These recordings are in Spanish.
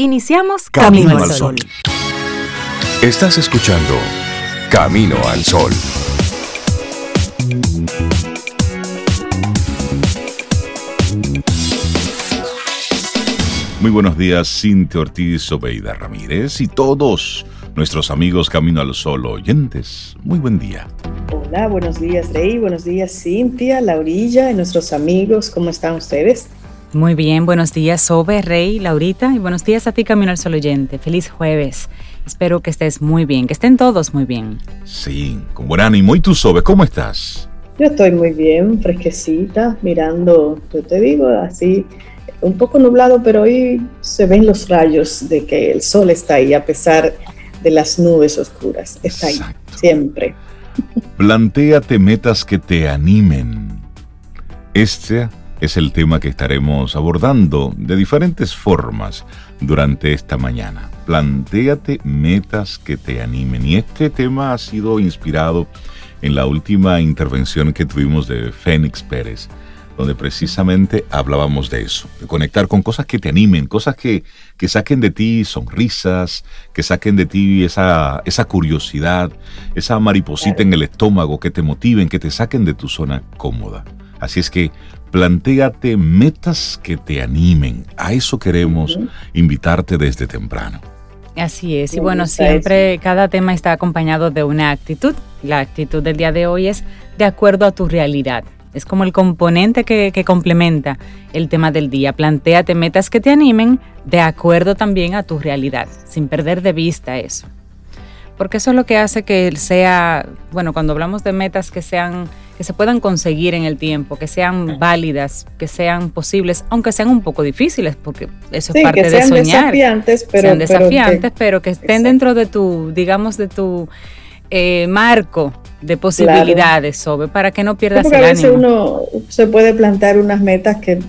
Iniciamos Camino, al Sol. Estás escuchando Camino al Sol. Muy buenos días, Cintia Ortiz, Obeida Ramírez y todos nuestros amigos Camino al Sol oyentes. Muy buen día. Hola, buenos días Rey, buenos días Cintia, Laurilla y nuestros amigos, ¿cómo están ustedes? Muy bien, buenos días Sobe, Rey, Laurita y buenos días a ti Camino al Sol oyente. Feliz jueves. Espero que estés muy bien, que estén todos muy bien. Sí, con buen ánimo. ¿Y tú Sobe, cómo estás? Yo estoy muy bien, fresquecita, mirando, yo te digo, así un poco nublado, pero hoy se ven los rayos de que el sol está ahí a pesar de las nubes oscuras. Está ahí, siempre. Plantéate metas que te animen. Este es el tema que estaremos abordando de diferentes formas durante esta mañana. Plantéate metas que te animen. Y este tema ha sido inspirado en la última intervención que tuvimos de Fénix Pérez donde precisamente hablábamos de eso, de conectar con cosas que te animen, cosas que, que saquen de ti sonrisas, que saquen de ti esa, esa curiosidad, esa mariposita en el estómago, que te motiven, que te saquen de tu zona cómoda. Así es que plantéate metas que te animen. A eso queremos invitarte desde temprano. Así es, y bueno, siempre cada tema está acompañado de una actitud. La actitud del día de hoy es de acuerdo a tu realidad. Es como el componente que, complementa el tema del día. Plantéate metas que te animen de acuerdo también a tu realidad, sin perder de vista eso. Porque eso es lo que hace que sea, bueno, cuando hablamos de metas que sean, que se puedan conseguir en el tiempo, que sean válidas, que sean posibles, aunque sean un poco difíciles, porque eso es parte de soñar. Desafiantes, pero, sean desafiantes, pero que, estén dentro de tu, digamos, de tu eh, marco de posibilidades, sobre para que no pierdas porque a veces uno se puede plantear unas metas que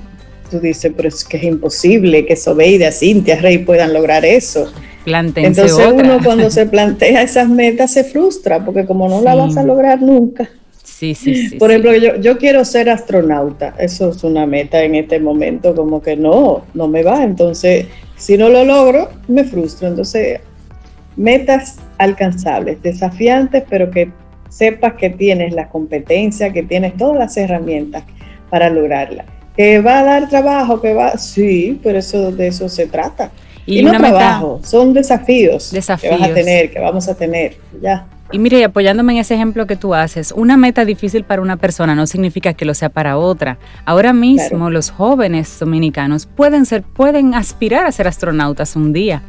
tú dices, pero es que es imposible que Sobeida, Cintia, Rey puedan lograr eso. Entonces uno cuando se plantea esas metas se frustra, porque como no la vas a lograr nunca. Sí, sí, sí. Por ejemplo, Yo, yo quiero ser astronauta, eso es una meta en este momento, como que no, no me va. Entonces, si no lo logro, me frustro. Entonces, metas alcanzables, desafiantes, pero que sepas que tienes la competencia, que tienes todas las herramientas para lograrla. ¿Que va a dar trabajo? que va? Sí, pero eso, de eso se trata. Y, no trabajo, son desafíos, desafíos, que vas a tener, que vamos a tener. Ya. Y mire, apoyándome en ese ejemplo que tú haces, una meta difícil para una persona no significa que lo sea para otra. Ahora mismo los jóvenes dominicanos pueden ser, pueden aspirar a ser astronautas un día.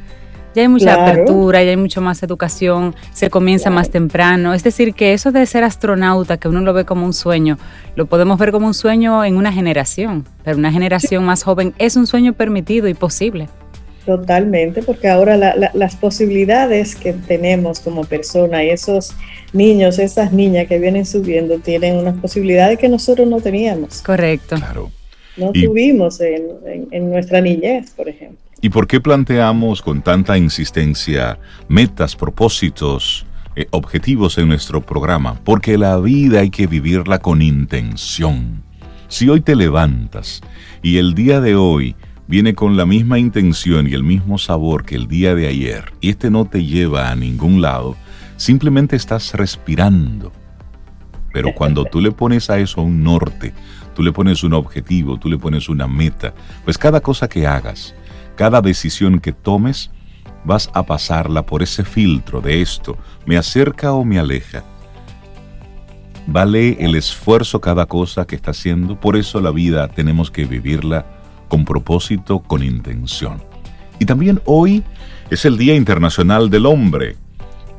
Ya hay mucha apertura, ya hay mucho más educación, se comienza más temprano. Es decir, que eso de ser astronauta, que uno lo ve como un sueño, lo podemos ver como un sueño en una generación, pero una generación más joven es un sueño permitido y posible. Totalmente, porque ahora las posibilidades que tenemos como persona y esos niños, esas niñas que vienen subiendo, tienen unas posibilidades que nosotros no teníamos. Correcto. Claro. No tuvimos en nuestra niñez, por ejemplo. ¿Y por qué planteamos con tanta insistencia metas, propósitos, eh, objetivos en nuestro programa? Porque la vida hay que vivirla con intención. Si hoy te levantas y el día de hoy viene con la misma intención y el mismo sabor que el día de ayer, y este no te lleva a ningún lado, simplemente estás respirando. Pero cuando tú le pones a eso un norte, tú le pones un objetivo, tú le pones una meta, pues cada cosa que hagas, cada decisión que tomes, vas a pasarla por ese filtro de esto, me acerca o me aleja. Vale el esfuerzo cada cosa que está haciendo, por eso la vida tenemos que vivirla con propósito, con intención. Y también hoy es el Día Internacional del Hombre,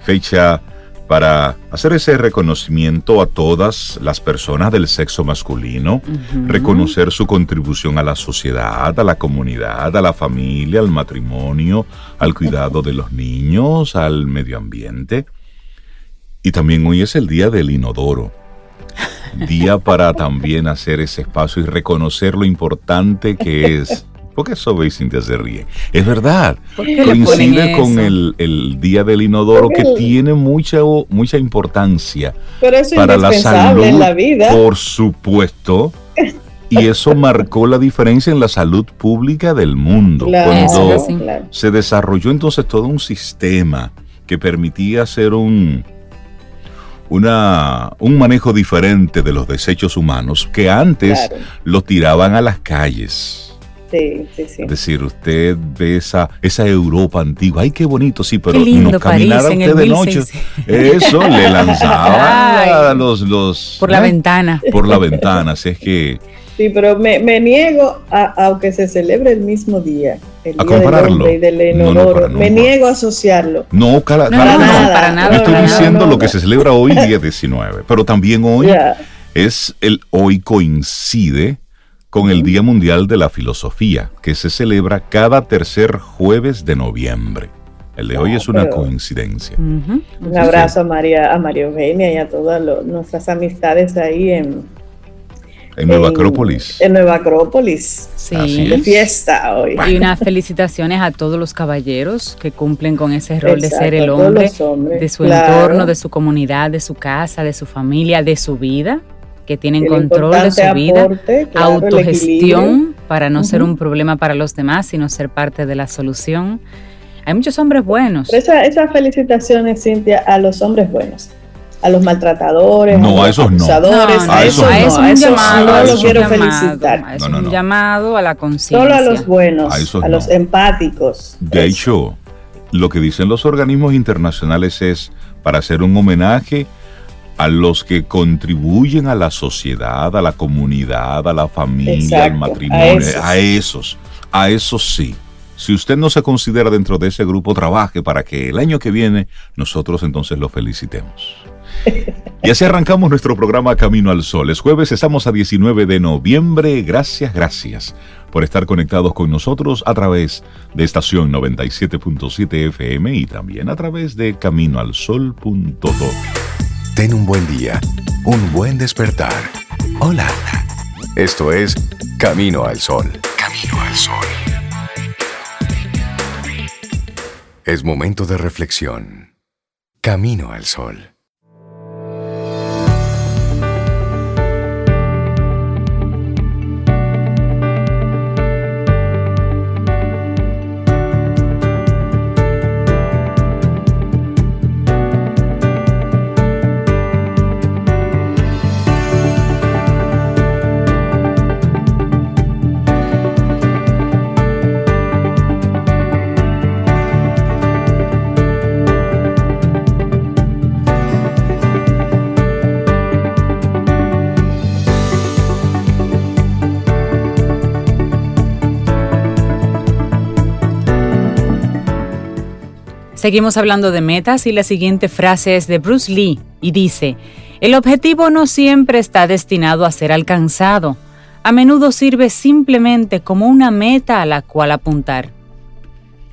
fecha para hacer ese reconocimiento a todas las personas del sexo masculino, reconocer su contribución a la sociedad, a la comunidad, a la familia, al matrimonio, al cuidado de los niños, al medio ambiente. Y también hoy es el día del inodoro. Día para también hacer ese espacio y reconocer lo importante que es ¿Por qué eso veis Cintia se ríe? Es verdad. Coincide con el, Día del Inodoro que tiene mucha, mucha importancia para la salud. En la vida. Por supuesto. y eso marcó la diferencia en la salud pública del mundo. Cuando se desarrolló entonces todo un sistema que permitía hacer un, una, un manejo diferente de los desechos humanos que antes los tiraban a las calles. Sí, sí, sí. Es decir, usted ve esa, esa Europa antigua. Ay, qué bonito, sí, pero no caminara usted de noche. Eso, le lanzaban los, los... Por la ¿eh? ventana. Por la ventana, así es que... Sí, pero me, niego, a, aunque se celebre el mismo día, el a día compararlo. Del no, me niego a asociarlo. No, para, nada, para nada. Estoy diciendo lo que se celebra hoy, día 19, pero también hoy es el hoy coincide con el Día Mundial de la Filosofía, que se celebra cada tercer jueves de noviembre. El de hoy es una coincidencia. Un abrazo a María, a María Eugenia y a todas nuestras amistades ahí en, en Nueva Acrópolis. En Nueva Acrópolis. Sí. De fiesta hoy. Y unas felicitaciones a todos los caballeros que cumplen con ese rol de ser el hombre, de su entorno, de su comunidad, de su casa, de su familia, de su vida que tienen control de su vida, autogestión para no ser un problema para los demás, sino ser parte de la solución. Hay muchos hombres buenos. Esa, esas felicitaciones, Cintia, a los hombres buenos a los maltratadores, no, a los abusadores, a, esos no, a eso, es un llamado, no, quiero felicitar. es un llamado a la conciencia. Solo a los buenos, a, los empáticos. De hecho, lo que dicen los organismos internacionales es para hacer un homenaje a los que contribuyen a la sociedad, a la comunidad, a la familia, al matrimonio, a esos. a esos, sí. Si usted no se considera dentro de ese grupo, trabaje para que el año que viene nosotros entonces lo felicitemos. Y así arrancamos nuestro programa Camino al Sol. Es jueves, estamos a 19 de noviembre. Gracias, gracias por estar conectados con nosotros a través de estación 97.7 FM y también a través de caminoalsol.do. Ten un buen día, un buen despertar. Hola. Esto es Camino al Sol. Camino al Sol. Es momento de reflexión. Camino al Sol. Seguimos hablando de metas y la siguiente frase es de Bruce Lee y dice, el objetivo no siempre está destinado a ser alcanzado, a menudo sirve simplemente como una meta a la cual apuntar.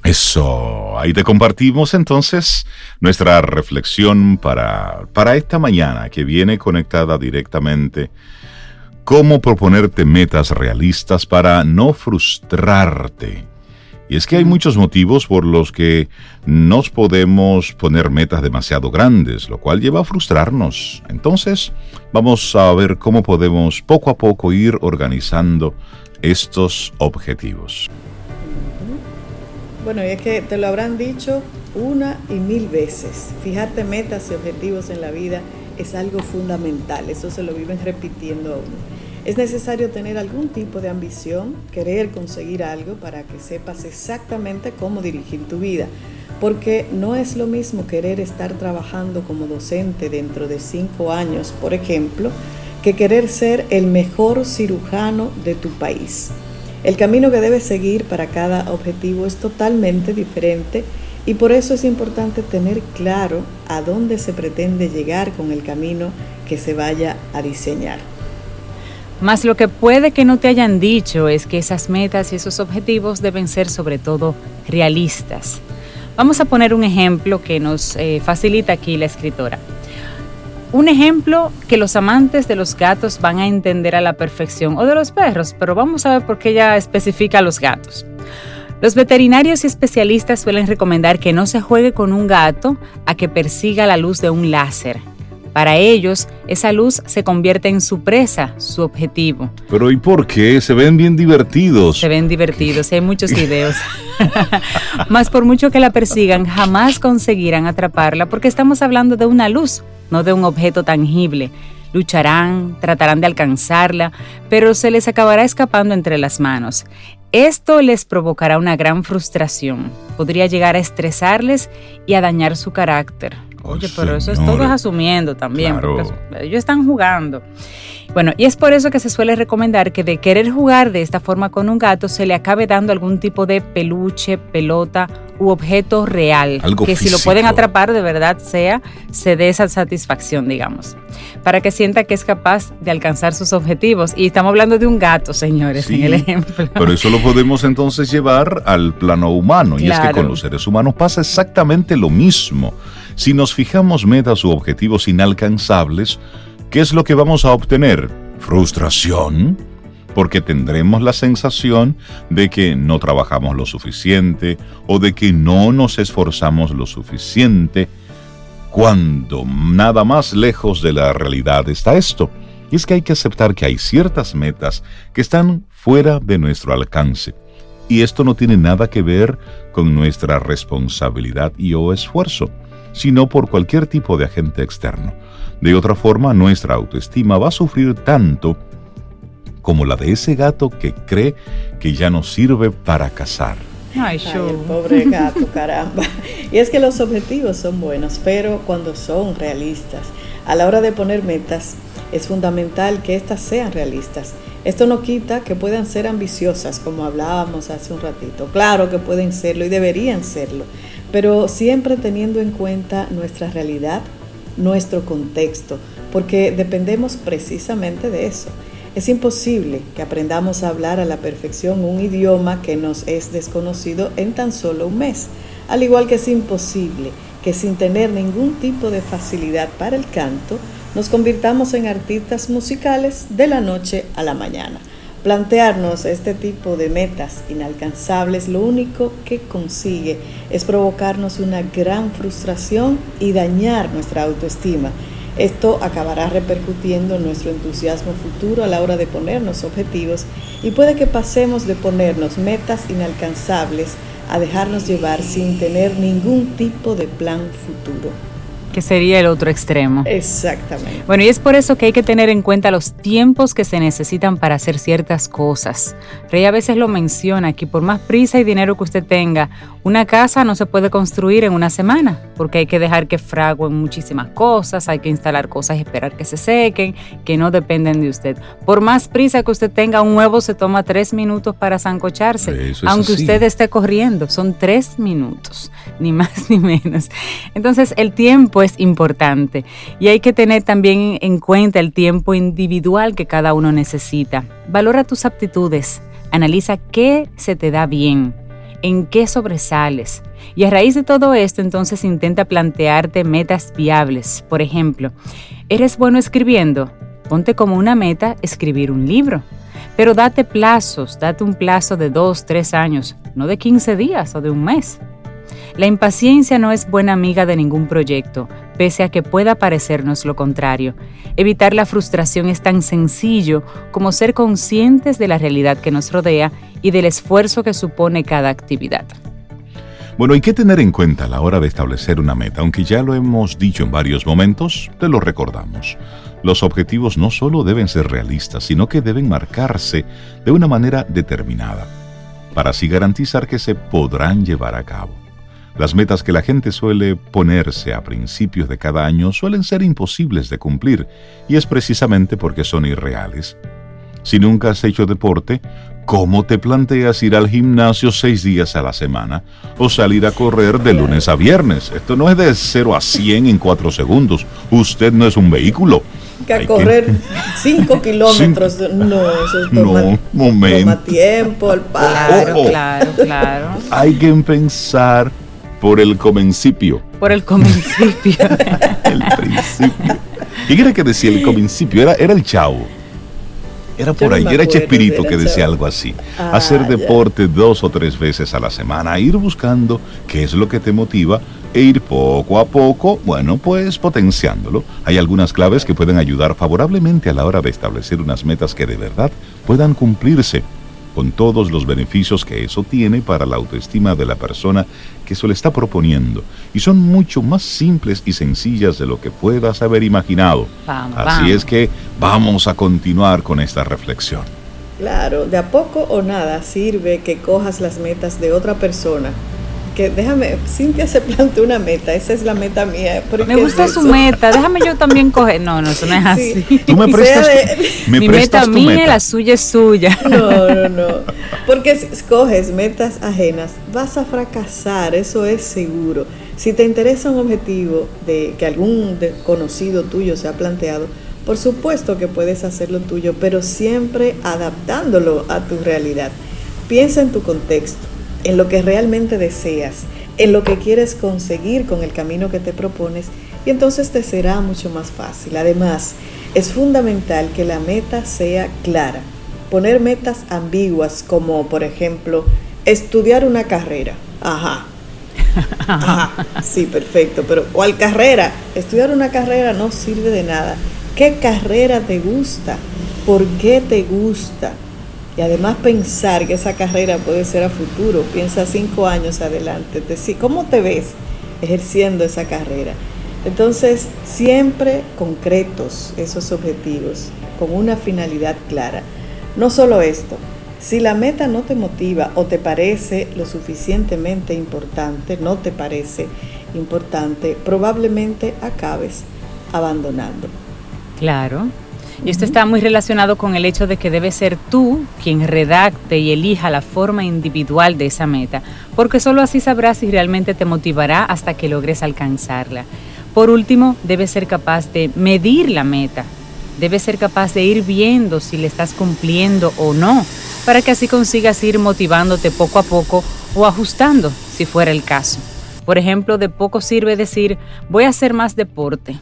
Eso, ahí te compartimos entonces nuestra reflexión para, para esta mañana que viene conectada directamente. Cómo proponerte metas realistas para no frustrarte y es que hay muchos motivos por los que nos podemos poner metas demasiado grandes, lo cual lleva a frustrarnos. Entonces, vamos a ver cómo podemos poco a poco ir organizando estos objetivos. Bueno, y es que te lo habrán dicho una y mil veces. Fijarte metas y objetivos en la vida es algo fundamental. Eso se lo viven repitiendo a uno. Es necesario tener algún tipo de ambición, querer conseguir algo para que sepas exactamente cómo dirigir tu vida, porque no es lo mismo querer estar trabajando como docente dentro de cinco años, por ejemplo, que querer ser el mejor cirujano de tu país. El camino que debes seguir para cada objetivo es totalmente diferente y por eso es importante tener claro a dónde se pretende llegar con el camino que se vaya a diseñar. Más lo que puede que no te hayan dicho es que esas metas y esos objetivos deben ser sobre todo realistas. Vamos a poner un ejemplo que nos eh, facilita aquí la escritora. Un ejemplo que los amantes de los gatos van a entender a la perfección, o de los perros, pero vamos a ver por qué ella especifica a los gatos. Los veterinarios y especialistas suelen recomendar que no se juegue con un gato a que persiga la luz de un láser Para ellos, esa luz se convierte en su presa, su objetivo. Pero ¿y por qué? Se ven bien divertidos. Se ven divertidos, hay muchos videos. Más por mucho que la persigan, jamás conseguirán atraparla porque estamos hablando de una luz, no de un objeto tangible. Lucharán, tratarán de alcanzarla, pero se les acabará escapando entre las manos. Esto les provocará una gran frustración, podría llegar a estresarles y a dañar su carácter. Oye, pero eso es todo asumiendo también, porque ellos están jugando. Bueno, y es por eso que se suele recomendar que de querer jugar de esta forma con un gato se le acabe dando algún tipo de peluche, pelota u objeto real, que si lo pueden atrapar de verdad sea, se dé esa satisfacción, digamos, para que sienta que es capaz de alcanzar sus objetivos. Y estamos hablando de un gato, señores, en el ejemplo. Pero eso lo podemos entonces llevar al plano humano, y es que con los seres humanos pasa exactamente lo mismo. Si nos fijamos metas u objetivos inalcanzables, ¿qué es lo que vamos a obtener? Frustración, porque tendremos la sensación de que no trabajamos lo suficiente o de que no nos esforzamos lo suficiente, cuando nada más lejos de la realidad está esto. Y es que hay que aceptar que hay ciertas metas que están fuera de nuestro alcance. Y esto no tiene nada que ver con nuestra responsabilidad y o esfuerzo sino por cualquier tipo de agente externo. De otra forma, nuestra autoestima va a sufrir tanto como la de ese gato que cree que ya no sirve para cazar. Ay, el pobre gato, caramba. Y es que los objetivos son buenos, pero cuando son realistas, a la hora de poner metas, es fundamental que éstas sean realistas. Esto no quita que puedan ser ambiciosas, como hablábamos hace un ratito. Claro que pueden serlo y deberían serlo, pero siempre teniendo en cuenta nuestra realidad, nuestro contexto, porque dependemos precisamente de eso. Es imposible que aprendamos a hablar a la perfección un idioma que nos es desconocido en tan solo un mes, al igual que es imposible que sin tener ningún tipo de facilidad para el canto, nos convirtamos en artistas musicales de la noche a la mañana. Plantearnos este tipo de metas inalcanzables lo único que consigue es provocarnos una gran frustración y dañar nuestra autoestima. Esto acabará repercutiendo en nuestro entusiasmo futuro a la hora de ponernos objetivos y puede que pasemos de ponernos metas inalcanzables a dejarnos llevar sin tener ningún tipo de plan futuro que sería el otro extremo. Exactamente. Bueno, y es por eso que hay que tener en cuenta los tiempos que se necesitan para hacer ciertas cosas. Rey a veces lo menciona, que por más prisa y dinero que usted tenga, una casa no se puede construir en una semana, porque hay que dejar que fraguen muchísimas cosas, hay que instalar cosas y esperar que se sequen, que no dependen de usted. Por más prisa que usted tenga, un huevo se toma tres minutos para zancocharse, aunque usted esté corriendo, son tres minutos, ni más ni menos. Entonces, el tiempo es importante y hay que tener también en cuenta el tiempo individual que cada uno necesita. Valora tus aptitudes, analiza qué se te da bien, en qué sobresales. Y a raíz de todo esto, entonces intenta plantearte metas viables. Por ejemplo, ¿eres bueno escribiendo? Ponte como una meta escribir un libro. Pero date plazos, date un plazo de dos, tres años, no de 15 días o de un mes. La impaciencia no es buena amiga de ningún proyecto, pese a que pueda parecernos lo contrario. Evitar la frustración es tan sencillo como ser conscientes de la realidad que nos rodea y del esfuerzo que supone cada actividad. Bueno, hay que tener en cuenta a la hora de establecer una meta, aunque ya lo hemos dicho en varios momentos, te lo recordamos. Los objetivos no solo deben ser realistas, sino que deben marcarse de una manera determinada, para así garantizar que se podrán llevar a cabo. Las metas que la gente suele ponerse a principios de cada año suelen ser imposibles de cumplir, y es precisamente porque son irreales. Si nunca has hecho deporte, ¿cómo te planteas ir al gimnasio seis días a la semana o salir a correr de lunes a viernes? Esto no es de 0 a 100 en 4 segundos. Usted no es un vehículo. Que a correr 5 kilómetros, no, eso toma, no, momento. toma tiempo, el Claro, claro, claro. Hay que pensar por el comencipio. Por el comencipio. el principio. ¿Qué era que decía el comencipio? Era, era el chavo. Era por ahí, era Chespirito que decía algo así. Ah, Hacer deporte dos o tres veces a la semana, ir buscando qué es lo que te motiva e ir poco a poco, bueno, pues potenciándolo. Hay algunas claves que pueden ayudar favorablemente a la hora de establecer unas metas que de verdad puedan cumplirse con todos los beneficios que eso tiene para la autoestima de la persona que se le está proponiendo. Y son mucho más simples y sencillas de lo que puedas haber imaginado. Así es que vamos a continuar con esta reflexión. Claro, de a poco o nada sirve que cojas las metas de otra persona déjame, Cintia se plantea una meta, esa es la meta mía. Me gusta su meta, déjame yo también coger. No, no, eso no es así. Tú me prestas, Mi meta mía, la suya es suya. No, no, no. Porque si escoges metas ajenas, vas a fracasar, eso es seguro. Si te interesa un objetivo de que algún conocido tuyo se ha planteado, por supuesto que puedes hacerlo tuyo, pero siempre adaptándolo a tu realidad. Piensa en tu contexto en lo que realmente deseas, en lo que quieres conseguir con el camino que te propones y entonces te será mucho más fácil. Además, es fundamental que la meta sea clara. Poner metas ambiguas como, por ejemplo, estudiar una carrera. Ajá. Ajá. Sí, perfecto. Pero ¿cuál carrera? Estudiar una carrera no sirve de nada. ¿Qué carrera te gusta? ¿Por qué te gusta? Y además pensar que esa carrera puede ser a futuro, piensa cinco años adelante, ¿cómo te ves ejerciendo esa carrera? Entonces, siempre concretos esos objetivos, con una finalidad clara. No solo esto, si la meta no te motiva o te parece lo suficientemente importante, no te parece importante, probablemente acabes abandonando. Claro, y esto está muy relacionado con el hecho de que debe ser tú quien redacte y elija la forma individual de esa meta, porque solo así sabrás si realmente te motivará hasta que logres alcanzarla. Por último, debes ser capaz de medir la meta. Debes ser capaz de ir viendo si le estás cumpliendo o no, para que así consigas ir motivándote poco a poco o ajustando, si fuera el caso. Por ejemplo, de poco sirve decir, voy a hacer más deporte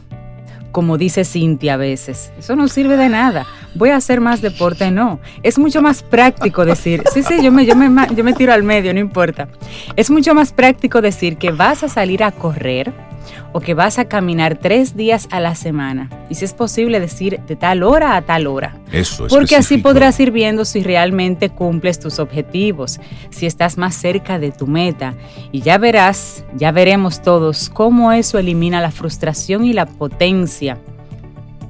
como dice Cintia a veces. Eso no sirve de nada. Voy a hacer más deporte, no. Es mucho más práctico decir, sí, sí, yo me, yo, me, yo me tiro al medio, no importa. Es mucho más práctico decir que vas a salir a correr o que vas a caminar tres días a la semana. Y si es posible decir de tal hora a tal hora. Eso es. Porque así podrás ir viendo si realmente cumples tus objetivos, si estás más cerca de tu meta. Y ya verás, ya veremos todos cómo eso elimina la frustración y la potencia,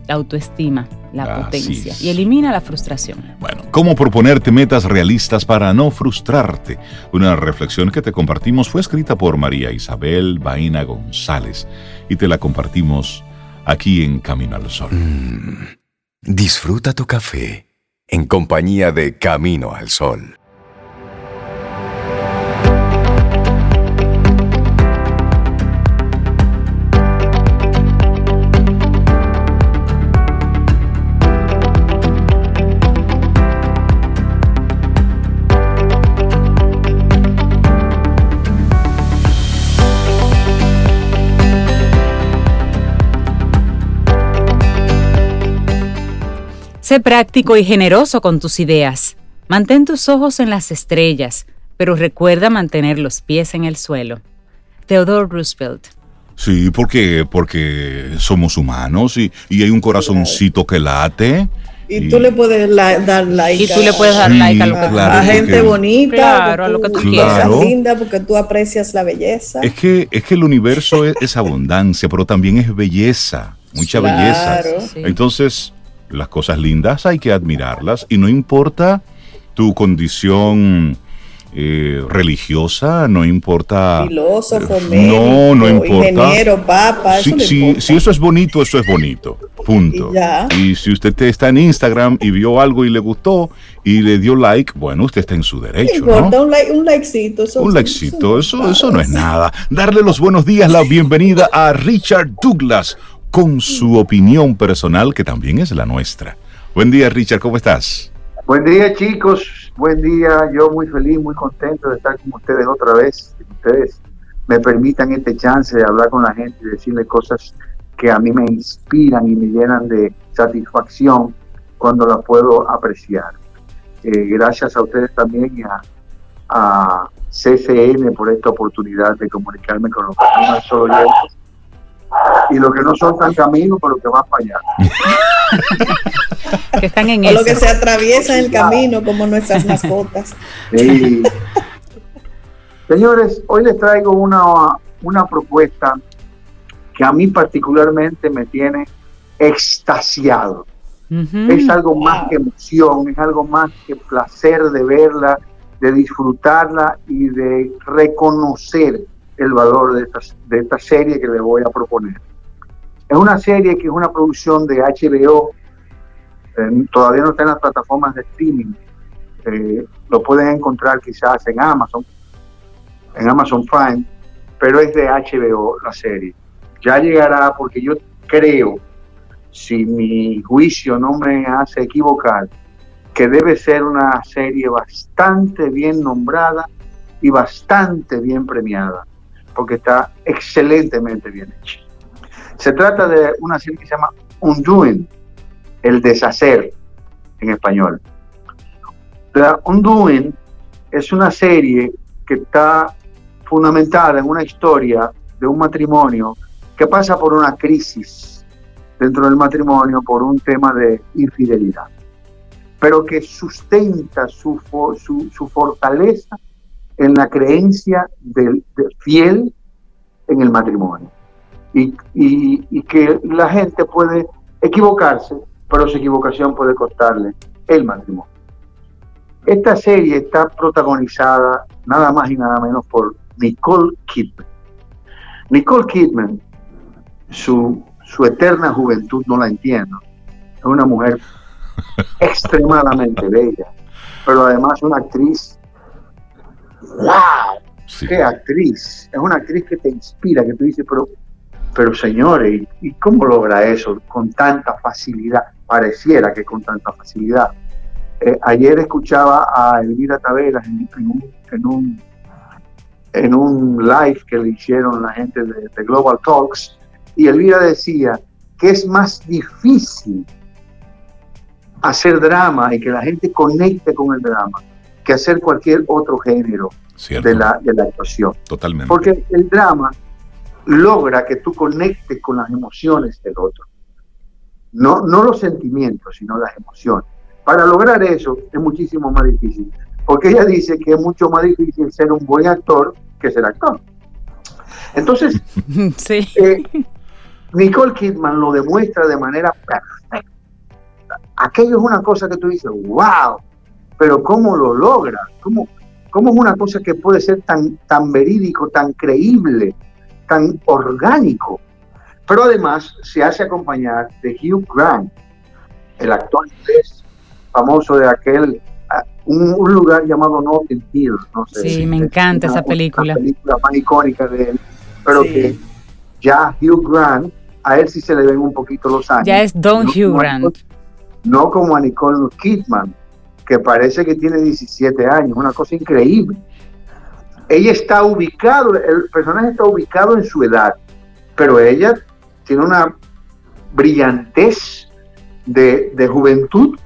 la autoestima la potencia y elimina la frustración. Bueno, ¿cómo proponerte metas realistas para no frustrarte? Una reflexión que te compartimos fue escrita por María Isabel Baina González y te la compartimos aquí en Camino al Sol. Mm, disfruta tu café en compañía de Camino al Sol. Sé práctico y generoso con tus ideas. Mantén tus ojos en las estrellas, pero recuerda mantener los pies en el suelo. Theodore Roosevelt. Sí, porque, porque somos humanos y, hay un corazoncito que late. Y, tú le puedes dar like. Y tú le puedes dar like a lo que a, gente bonita. Claro, a lo que tú quieras. linda porque tú aprecias la belleza. Es que, es que el universo es, abundancia, pero también es belleza. Mucha belleza. Entonces, las cosas lindas hay que admirarlas y no importa tu condición eh, religiosa, no importa. Filósofo, médico, no, no importa. Ingeniero, papa. eso si eso es bonito, eso es bonito. Punto. Y, si usted está en Instagram y vio algo y le gustó y le dio like, bueno, usted está en su derecho. ¿no? un, like, un likecito. Eso, un likecito, eso, eso no es nada. Darle los buenos días, la bienvenida a Richard Douglas con su opinión personal, que también es la nuestra. Buen día, Richard, ¿cómo estás? Buen día, chicos. Buen día. Yo muy feliz, muy contento de estar con ustedes otra vez. Ustedes me permitan este chance de hablar con la gente y decirle cosas que a mí me inspiran y me llenan de satisfacción cuando la puedo apreciar. Eh, gracias a ustedes también y a, a, CCN por esta oportunidad de comunicarme con los y los que no son tan caminos, pero que van para allá. que están en o lo que se atraviesa en el camino, como nuestras mascotas. Señores, hoy les traigo una, una propuesta que a mí particularmente me tiene extasiado. Es algo más que emoción, es algo más que placer de verla, de disfrutarla y de reconocer el valor de esta, de esta serie que les voy a proponer. Es una serie que es una producción de HBO, eh, todavía no está en las plataformas de streaming, eh, lo pueden encontrar quizás en Amazon, en Amazon Prime, pero es de HBO la serie. Ya llegará porque yo creo si mi juicio no me hace equivocar, que debe ser una serie bastante bien nombrada y bastante bien premiada, porque está excelentemente bien hecha. Se trata de una serie que se llama Undoing, el deshacer en español. La Undoing es una serie que está fundamentada en una historia de un matrimonio que pasa por una crisis dentro del matrimonio por un tema de infidelidad, pero que sustenta su, su, fortaleza en la creencia del, fiel en el matrimonio. Y, y, que la gente puede equivocarse, pero su equivocación puede costarle el matrimonio. Esta serie está protagonizada nada más y nada menos por Nicole Kidman. Nicole Kidman, su su eterna juventud no la entiendo. Es una mujer extremadamente bella, pero además una actriz. ¡Wow! ¡Qué actriz! Es una actriz que te inspira, que tú dices, pero, pero señores, ¿y, cómo logra eso con tanta facilidad? Pareciera que con tanta facilidad. Eh, ayer escuchaba a Elvira Taveras en, un, en, un, en un live que le hicieron la gente de Global Talks y Elvira decía que es más difícil hacer drama y que la gente conecte con el drama que hacer cualquier otro género de la, de la actuación. Totalmente. Porque el drama logra que tú conectes con las emociones del otro. No, no los sentimientos, sino las emociones. Para lograr eso es muchísimo más difícil. Porque ella dice que es mucho más difícil ser un buen actor que ser actor. Entonces, sí. Eh, Nicole Kidman lo demuestra de manera perfecta. Aquello es una cosa que tú dices, wow, pero ¿cómo lo logra? ¿Cómo, cómo es una cosa que puede ser tan, tan verídico, tan creíble, tan orgánico? Pero además se hace acompañar de Hugh Grant, el actor inglés famoso de aquel ah, un, lugar llamado Notting Hill. No sé, sí, me encanta esa película. La película más icónica de él, pero que ya Hugh Grant, a él sí se le ven un poquito los años. Ya es Don Hugh Grant. no como a Nicole Kidman, que parece que tiene 17 años, una cosa increíble. Ella está ubicado, el personaje está ubicado en su edad, pero ella tiene una brillantez de, de juventud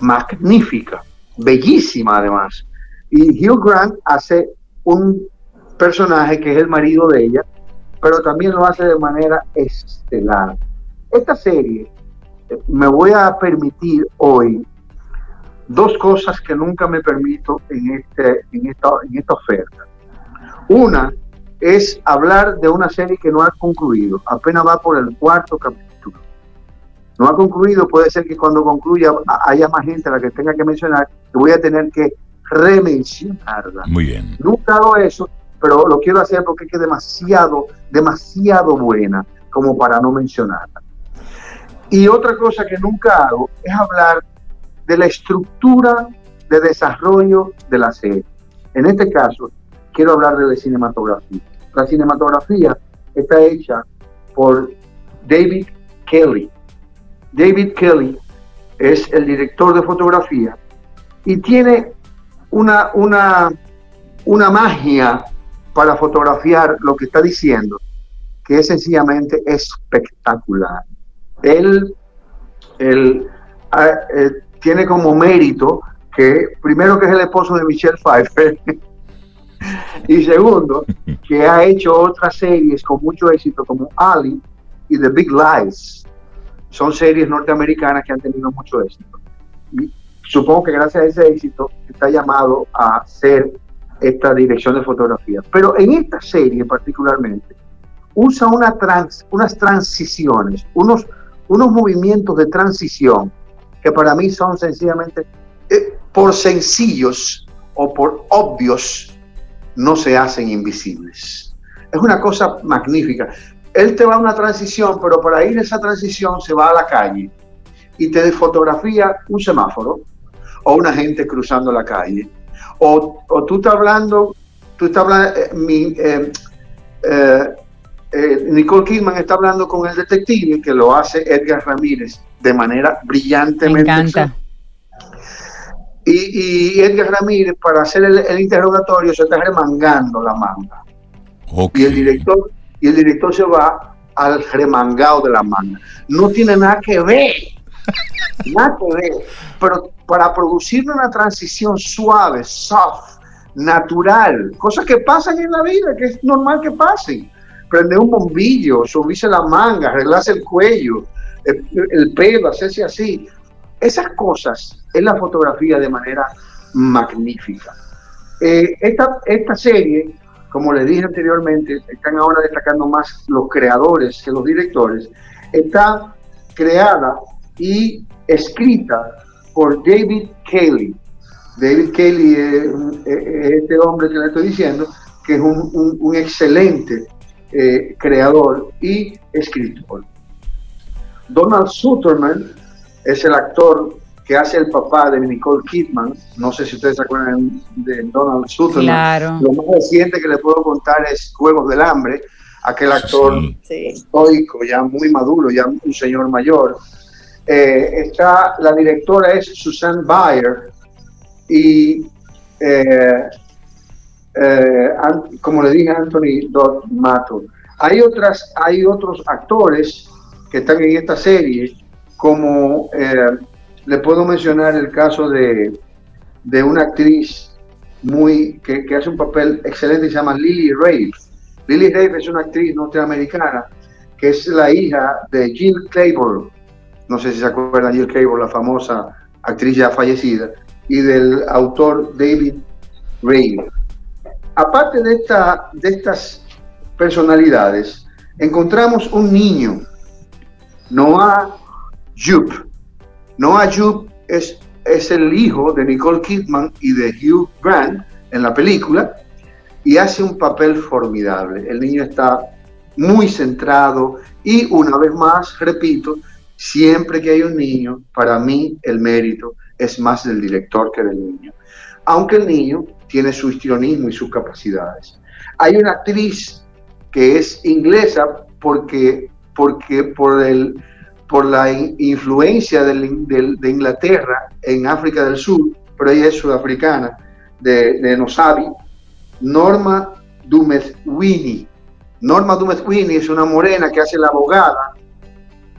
magnífica, bellísima además. Y Hugh Grant hace un personaje que es el marido de ella, pero también lo hace de manera estelar. Esta serie eh, me voy a permitir hoy dos cosas que nunca me permito en, este, en, esta, en esta oferta. Una es hablar de una serie que no ha concluido, apenas va por el cuarto capítulo. No ha concluido, puede ser que cuando concluya haya más gente a la que tenga que mencionar, que voy a tener que remencionarla. Muy bien. Nunca hago eso pero lo quiero hacer porque es demasiado, demasiado buena como para no mencionarla. Y otra cosa que nunca hago es hablar de la estructura de desarrollo de la serie. En este caso, quiero hablar de la cinematografía. La cinematografía está hecha por David Kelly. David Kelly es el director de fotografía y tiene una, una, una magia para fotografiar lo que está diciendo, que es sencillamente espectacular. Él, eh, tiene como mérito que, primero, que es el esposo de Michelle Pfeiffer, y segundo, que ha hecho otras series con mucho éxito como Ali y The Big Lies. Son series norteamericanas que han tenido mucho éxito. Y supongo que gracias a ese éxito está llamado a hacer esta dirección de fotografía. Pero en esta serie particularmente, usa una trans, unas transiciones, unos, unos movimientos de transición que para mí son sencillamente, eh, por sencillos o por obvios, no se hacen invisibles. Es una cosa magnífica. Él te va a una transición, pero para ir a esa transición se va a la calle y te fotografía un semáforo o una gente cruzando la calle. O, o tú estás hablando, tú estás hablando, eh, mi, eh, eh, Nicole Kidman está hablando con el detective que lo hace Edgar Ramírez de manera brillantemente. Me encanta. Y, Edgar Ramírez, para hacer el, interrogatorio, se está remangando la manga. Y, el director, y el director se va al remangado de la manga. No tiene nada que ver. nada que ver. Pero para producir una transición suave, soft, natural, cosas que pasan en la vida, que es normal que pasen. Prender un bombillo, subirse la manga, arreglarse el cuello, el, el pelo, hacerse así. Esas cosas es la fotografía de manera magnífica. Eh, esta, esta serie, como les dije anteriormente, están ahora destacando más los creadores que los directores, está creada y escrita por David Kelly. David Kelly es, este hombre que le estoy diciendo, que es un, excelente eh, creador y escritor. Donald Sutherland es el actor que hace el papá de Nicole Kidman. No sé si ustedes se acuerdan de Donald Sutherland. Lo más reciente que le puedo contar es Juegos del Hambre, aquel actor histórico, ya muy maduro, ya un señor mayor. Eh, está, la directora es Susan Bayer y eh, eh, como le dije Anthony Dodd Mato. Hay, otras, hay otros actores que están en esta serie como eh, le puedo mencionar el caso de, de una actriz muy que, hace un papel excelente se llama Lily Rafe. Lily Rafe es una actriz norteamericana que es la hija de Jill Clayborne. No sé si se acuerdan Jill Clayborne, la famosa actriz ya fallecida, y del autor David Rafe. Aparte de, esta, de estas personalidades, encontramos un niño, Noah Jupe. Noah Jupe es, es el hijo de Nicole Kidman y de Hugh Grant en la película y hace un papel formidable. El niño está muy centrado y una vez más, repito, siempre que hay un niño, para mí el mérito es más del director que del niño. Aunque el niño tiene su histrionismo y sus capacidades. Hay una actriz que es inglesa porque, porque por el, por la influencia de Inglaterra en África del Sur, pero ella es sudafricana, de, de Nosabi, Norma Dumezwini. Norma Dumezwini es una morena que hace la abogada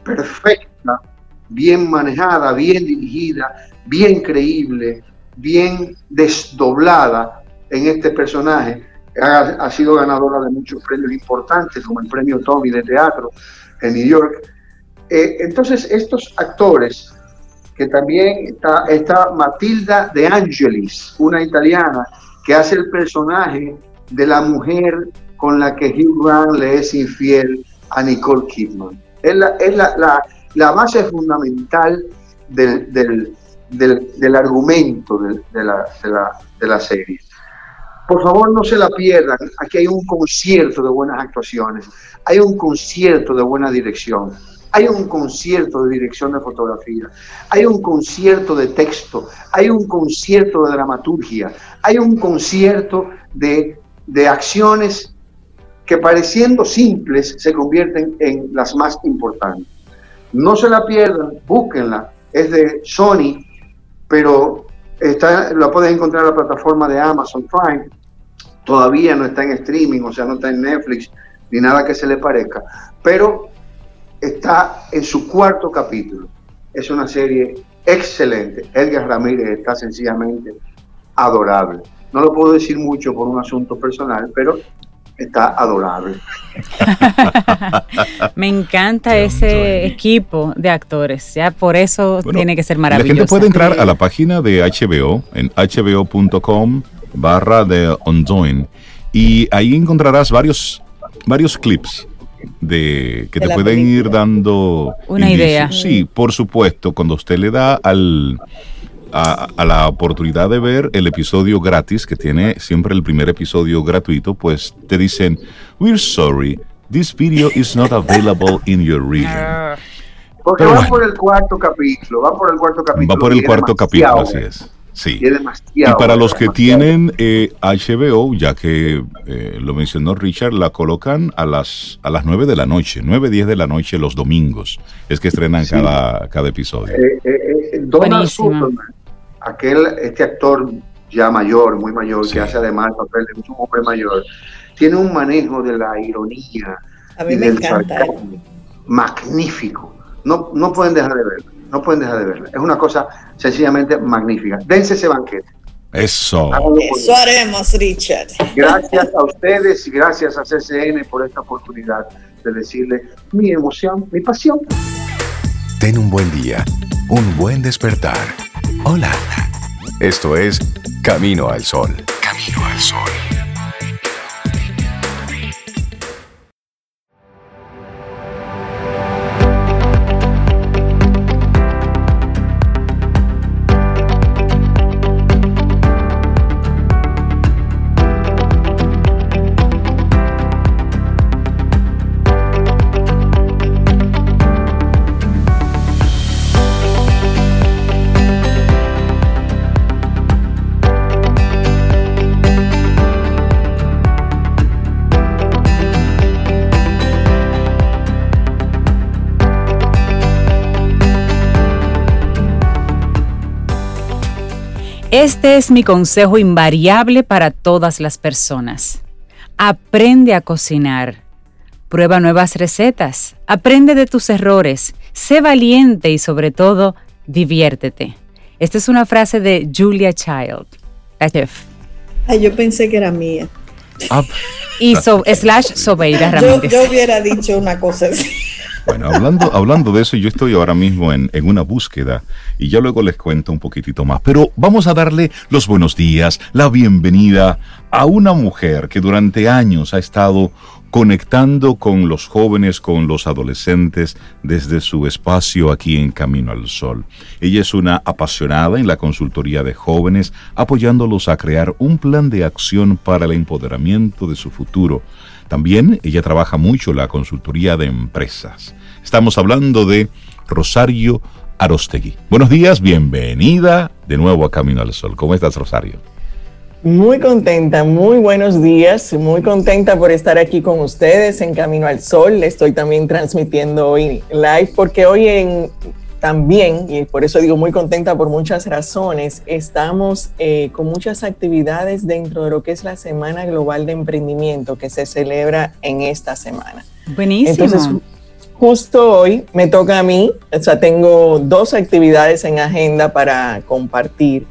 perfecta, bien manejada, bien dirigida, bien creíble, bien desdoblada en este personaje. Ha, ha sido ganadora de muchos premios importantes, como el premio Tommy de teatro en New York eh, entonces, estos actores, que también está, está Matilda De Angelis, una italiana, que hace el personaje de la mujer con la que Hugh Grant le es infiel a Nicole Kidman. Es la, es la, la, base fundamental del, del, del, argumento de, la, de la serie. Por favor, no se la pierdan. Aquí hay un concierto de buenas actuaciones, hay un concierto de buena dirección hay un concierto de dirección de fotografía, hay un concierto de texto, hay un concierto de dramaturgia, hay un concierto de, acciones que pareciendo simples se convierten en las más importantes. No se la pierdan, búsquenla, es de Sony, pero está, la pueden encontrar en la plataforma de Amazon Prime, todavía no está en streaming, o sea, no está en Netflix, ni nada que se le parezca, pero está en su cuarto capítulo. Es una serie excelente. Edgar Ramírez está sencillamente adorable. No lo puedo decir mucho por un asunto personal, pero está adorable. Me encanta ese equipo de actores, ya por eso tiene que ser maravilloso. La gente puede entrar a la página de HBO en hbo.com barra de Ondoin y ahí encontrarás varios, varios clips de que te pueden ir dando una idea. Sí, por supuesto, cuando usted le da al a, la oportunidad de ver el episodio gratis, que tiene siempre el primer episodio gratuito, pues te dicen, we're sorry, this video is not available in your region. Porque va por el cuarto capítulo, va por el cuarto capítulo. Va por el cuarto capítulo, así es. Sí. Y, para los que tienen eh, HBO, ya que eh, lo mencionó Richard, la colocan a las, a las 9 de la noche, 9, 10 de la noche los domingos. Es que estrenan cada, cada episodio. Eh, Donald Sutherland, aquel, este actor ya mayor, muy mayor, que hace además el papel de un hombre mayor, tiene un manejo de la ironía. A mí me encanta. Magnífico. No, no pueden dejar de verlo. No pueden dejar de verlo. Es una cosa sencillamente magnífica. Dense ese banquete. Eso. Eso haremos, Richard. Gracias a ustedes y gracias a CCN por esta oportunidad de decirle mi emoción, mi pasión. Ten un buen día, un buen despertar. Hola. Esto es Camino al Sol. Camino al Sol. Este es mi consejo invariable para todas las personas. Aprende a cocinar. Prueba nuevas recetas. Aprende de tus errores. Sé valiente y sobre todo, diviértete. Esta es una frase de Julia Child, la chef. Ay, yo pensé que era mía. Ah, y slash Sobeira Ramírez. Yo, yo hubiera dicho una cosa así. Bueno, hablando, hablando de eso, yo estoy ahora mismo en, en, una búsqueda y ya luego les cuento un poquitito más. Pero vamos a darle los buenos días, la bienvenida a una mujer que durante años ha estado conectando con los jóvenes, con los adolescentes desde su espacio aquí en Camino al Sol. Ella es una apasionada en la consultoría de jóvenes, apoyándolos a crear un plan de acción para el empoderamiento de su futuro. También ella trabaja mucho la consultoría de empresas. Estamos hablando de Rosario Arostegui. Buenos días, bienvenida de nuevo a Camino al Sol. ¿Cómo estás, Rosario? Muy contenta, muy buenos días, muy contenta por estar aquí con ustedes en Camino al Sol. Estoy también transmitiendo hoy live porque hoy en también, y por eso digo muy contenta por muchas razones, estamos eh, con muchas actividades dentro de lo que es la Semana Global de Emprendimiento que se celebra en esta semana. Buenísimo. Entonces, justo hoy me toca a mí, o sea, tengo dos actividades en agenda para compartir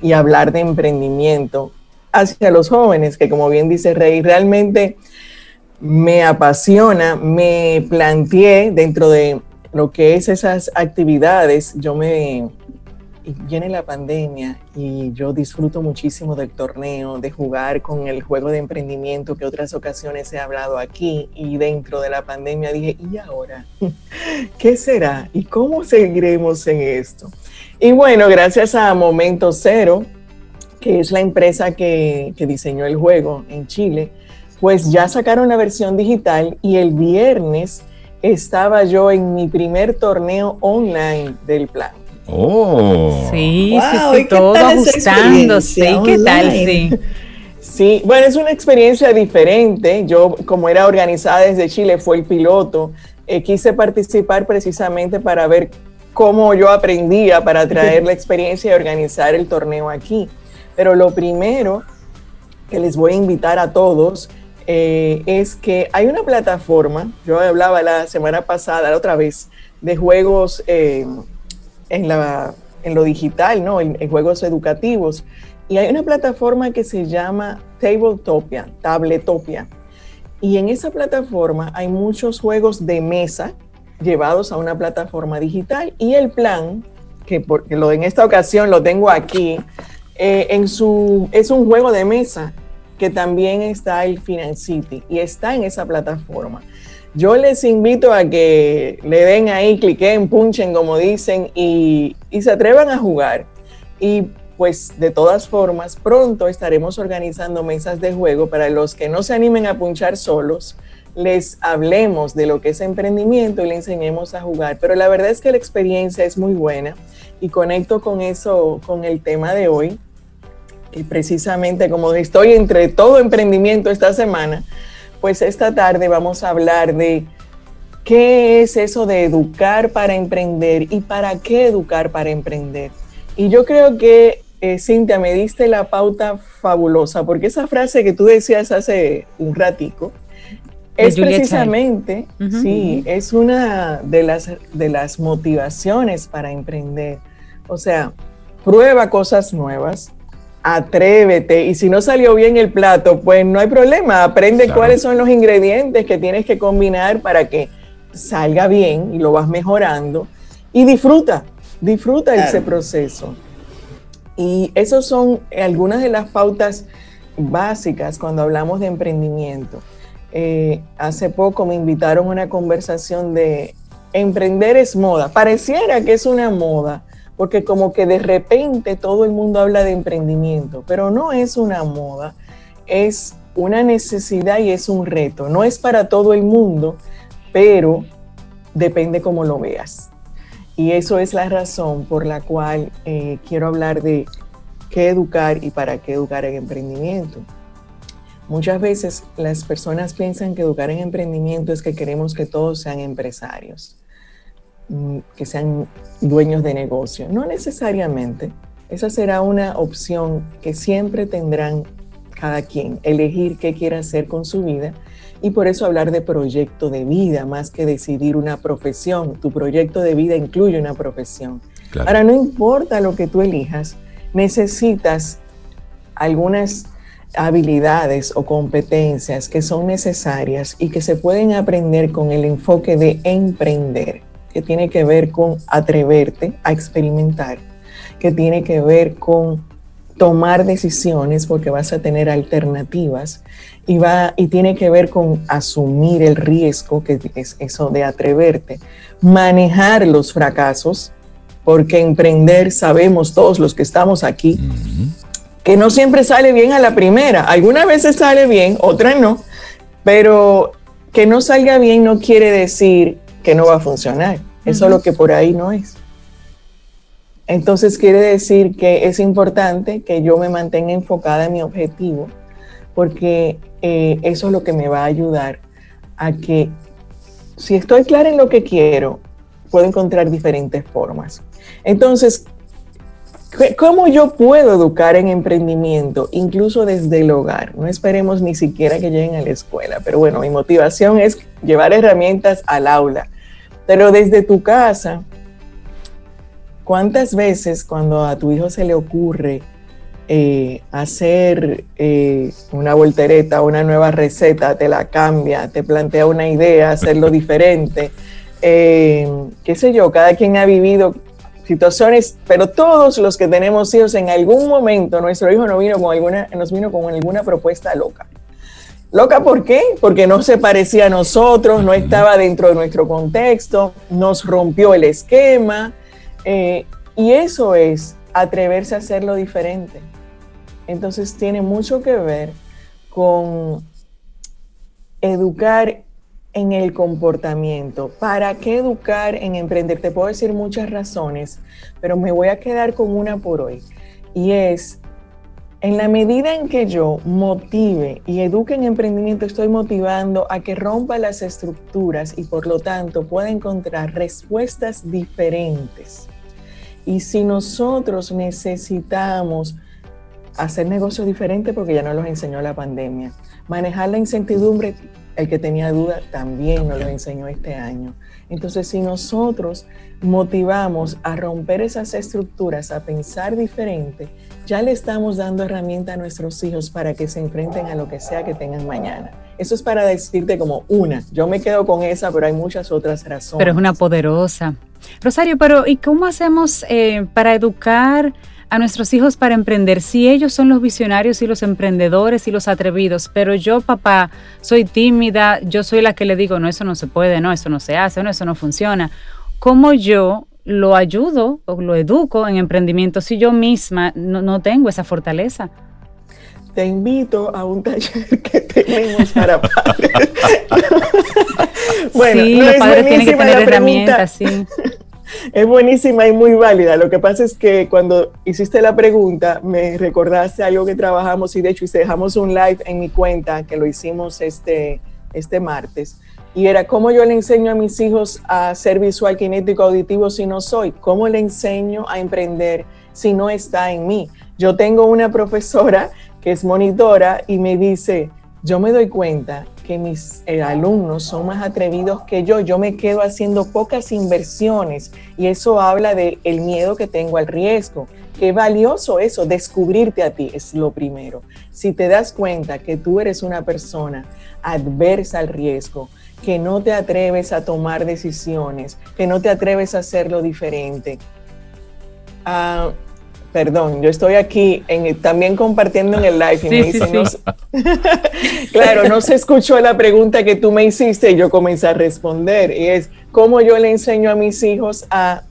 y hablar de emprendimiento hacia los jóvenes, que como bien dice Rey, realmente me apasiona, me planteé dentro de lo que es esas actividades, yo me viene la pandemia y yo disfruto muchísimo del torneo, de jugar con el juego de emprendimiento que otras ocasiones he hablado aquí y dentro de la pandemia dije, ¿y ahora? ¿Qué será? ¿Y cómo seguiremos en esto? Y bueno, gracias a Momento Cero, que es la empresa que, que diseñó el juego en Chile, pues ya sacaron la versión digital y el viernes estaba yo en mi primer torneo online del plan. Oh. Sí, sí, sí, todo ajustándose. ¿Qué tal? Sí. Sí, bueno, es una experiencia diferente. Yo, como era organizada desde Chile, fue el piloto. Eh, quise participar precisamente para ver cómo yo aprendía para traer la experiencia y organizar el torneo aquí. Pero lo primero que les voy a invitar a todos eh, es que hay una plataforma, yo hablaba la semana pasada, la otra vez, de juegos eh, en lo digital, ¿no? En, juegos educativos. Y hay una plataforma que se llama Tabletopia, Tabletopia. Y en esa plataforma hay muchos juegos de mesa llevados a una plataforma digital y el plan, que porque lo, en esta ocasión lo tengo aquí, eh, en su, es un juego de mesa que también está el City y está en esa plataforma. Yo les invito a que le den ahí, cliquen, punchen, como dicen, y, y se atrevan a jugar. Y pues de todas formas, pronto estaremos organizando mesas de juego para los que no se animen a punchar solos, les hablemos de lo que es emprendimiento y le enseñemos a jugar. Pero la verdad es que la experiencia es muy buena y conecto con eso, con el tema de hoy, y precisamente como estoy entre todo emprendimiento esta semana, pues esta tarde vamos a hablar de qué es eso de educar para emprender y para qué educar para emprender. Y yo creo que, eh, Cintia, me diste la pauta fabulosa, porque esa frase que tú decías hace un ratico, es precisamente, sí, es una de las, de las motivaciones para emprender. O sea, prueba cosas nuevas, atrévete y si no salió bien el plato, pues no hay problema, aprende cuáles son los ingredientes que tienes que combinar para que salga bien y lo vas mejorando y disfruta, disfruta ese proceso. Y esas son algunas de las pautas básicas cuando hablamos de emprendimiento. Eh, hace poco me invitaron a una conversación de emprender es moda. Pareciera que es una moda, porque como que de repente todo el mundo habla de emprendimiento, pero no es una moda, es una necesidad y es un reto. No es para todo el mundo, pero depende cómo lo veas. Y eso es la razón por la cual eh, quiero hablar de qué educar y para qué educar en emprendimiento. Muchas veces las personas piensan que educar en emprendimiento es que queremos que todos sean empresarios. Mm, que sean dueños de negocio. No necesariamente. Esa será una opción que siempre tendrán cada quien, elegir qué quiere hacer con su vida y por eso hablar de proyecto de vida más que decidir una profesión. Tu proyecto de vida incluye una profesión. Ahora, no importa lo que tú elijas, necesitas algunas habilidades o competencias que son necesarias y que se pueden aprender con el enfoque de emprender que tiene que ver con atreverte a experimentar, que tiene que ver con tomar decisiones porque vas a tener alternativas y, va, y tiene que ver con asumir el riesgo, que es eso de atreverte, manejar los fracasos, porque emprender sabemos todos los que estamos aquí, que no siempre sale bien a la primera, algunas veces sale bien, otras no, pero que no salga bien no quiere decir que no va a funcionar. Eso es lo que por ahí no es. Entonces quiere decir que es importante que yo me mantenga enfocada en mi objetivo, porque eh, eso es lo que me va a ayudar a que si estoy clara en lo que quiero, puedo encontrar diferentes formas. Entonces, ¿cómo yo puedo educar en emprendimiento, incluso desde el hogar? No esperemos ni siquiera que lleguen a la escuela, pero bueno, mi motivación es llevar herramientas al aula pero desde tu casa, ¿cuántas veces cuando a tu hijo se le ocurre eh, hacer eh, una voltereta, una nueva receta, te la cambia, te plantea una idea, hacerlo diferente? Eh, qué sé yo, cada quien ha vivido situaciones, pero todos los que tenemos hijos en algún momento, nuestro hijo no vino con alguna, nos vino con alguna propuesta loca. Loca, ¿por qué? Porque no se parecía a nosotros, no estaba dentro de nuestro contexto, nos rompió el esquema. Eh, y eso es atreverse a hacerlo diferente. Entonces tiene mucho que ver con educar en el comportamiento. ¿Para qué educar en emprender? Te puedo decir muchas razones, pero me voy a quedar con una por hoy. Y es en la medida en que yo motive y eduque en emprendimiento, estoy motivando a que rompa las estructuras y por lo tanto pueda encontrar respuestas diferentes. Y si nosotros necesitamos hacer negocios diferentes, porque ya nos los enseñó la pandemia, manejar la incertidumbre, El que tenía duda también nos lo enseñó este año. Entonces, si nosotros motivamos a romper esas estructuras, a pensar diferente, ya le estamos dando herramienta a nuestros hijos para que se enfrenten a lo que sea que tengan mañana. Eso es para decirte como una. Yo me quedo con esa, pero hay muchas otras razones. Pero es una poderosa. Rosario, pero ¿y cómo hacemos eh, para educar a nuestros hijos para emprender? Si ellos son los visionarios y los emprendedores y los atrevidos, pero yo, papá, soy tímida, yo soy la que le digo, no, eso no se puede, no, eso no se hace, no, eso no funciona. ¿Cómo yo lo ayudo o lo educo en emprendimiento si yo misma no, tengo esa fortaleza? te invito a un taller que tenemos para padres. bueno, sí, los padres tienen que tener herramientas, sí. Es buenísima y muy válida. Lo que pasa es que cuando hiciste la pregunta, me recordaste algo que trabajamos y de hecho dejamos un live en mi cuenta que lo hicimos este, este martes. Y era cómo yo le enseño a mis hijos a ser visual, kinético, auditivo si no soy. Cómo le enseño a emprender si no está en mí. Yo tengo una profesora que es monitora y me dice, yo me doy cuenta mis eh, alumnos son más atrevidos que yo. Yo me quedo haciendo pocas inversiones y eso habla de el miedo que tengo al riesgo. Qué valioso eso, descubrirte a ti es lo primero. Si te das cuenta que tú eres una persona adversa al riesgo, que no te atreves a tomar decisiones, que no te atreves a hacerlo diferente. Ah, Perdón, yo estoy aquí también compartiendo en el live y me dicen, claro, no se escuchó la pregunta que tú me hiciste y yo comencé a responder y es, ¿cómo yo le enseño a mis hijos a,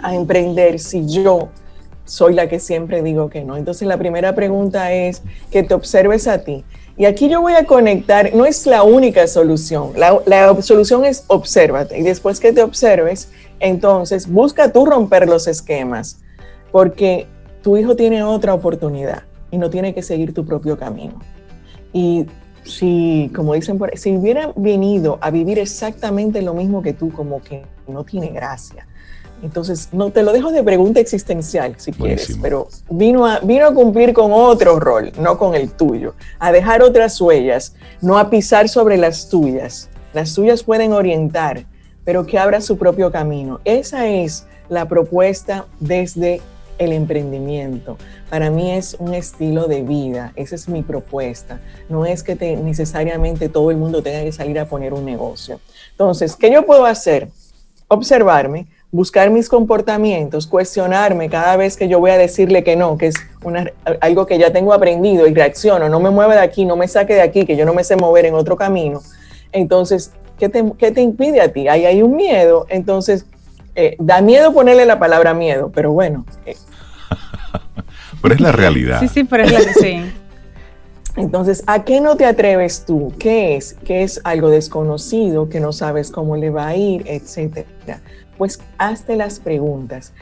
a emprender si yo soy la que siempre digo que no? Entonces la primera pregunta es que te observes a ti. Y aquí yo voy a conectar, no es la única solución, la, la solución es obsérvate y después que te observes, entonces busca tú romper los esquemas porque tu hijo tiene otra oportunidad y no tiene que seguir tu propio camino. Y si, como dicen por si hubiera venido a vivir exactamente lo mismo que tú, como que no tiene gracia. Entonces, no te lo dejo de pregunta existencial, si quieres, pero vino a, vino a cumplir con otro rol, no con el tuyo, a dejar otras huellas, no a pisar sobre las tuyas. Las tuyas pueden orientar, pero que abra su propio camino. Esa es la propuesta desde el emprendimiento. Para mí es un estilo de vida, esa es mi propuesta. No es que necesariamente todo el mundo tenga que salir a poner un negocio. Entonces, ¿qué yo puedo hacer? Observarme, buscar mis comportamientos, cuestionarme cada vez que yo voy a decirle que no, que es algo que ya tengo aprendido y reacciono, no me mueve de aquí, no me saque de aquí, que yo no me sé mover en otro camino. Entonces, ¿qué te, qué te impide a ti? Ahí hay un miedo, entonces eh, da miedo ponerle la palabra miedo, pero bueno, eh, pero es la realidad. Sí, sí, pero es la sí. Entonces, ¿a qué no te atreves tú? ¿Qué es? ¿Qué es algo desconocido que no sabes cómo le va a ir, etcétera? Pues hazte las preguntas.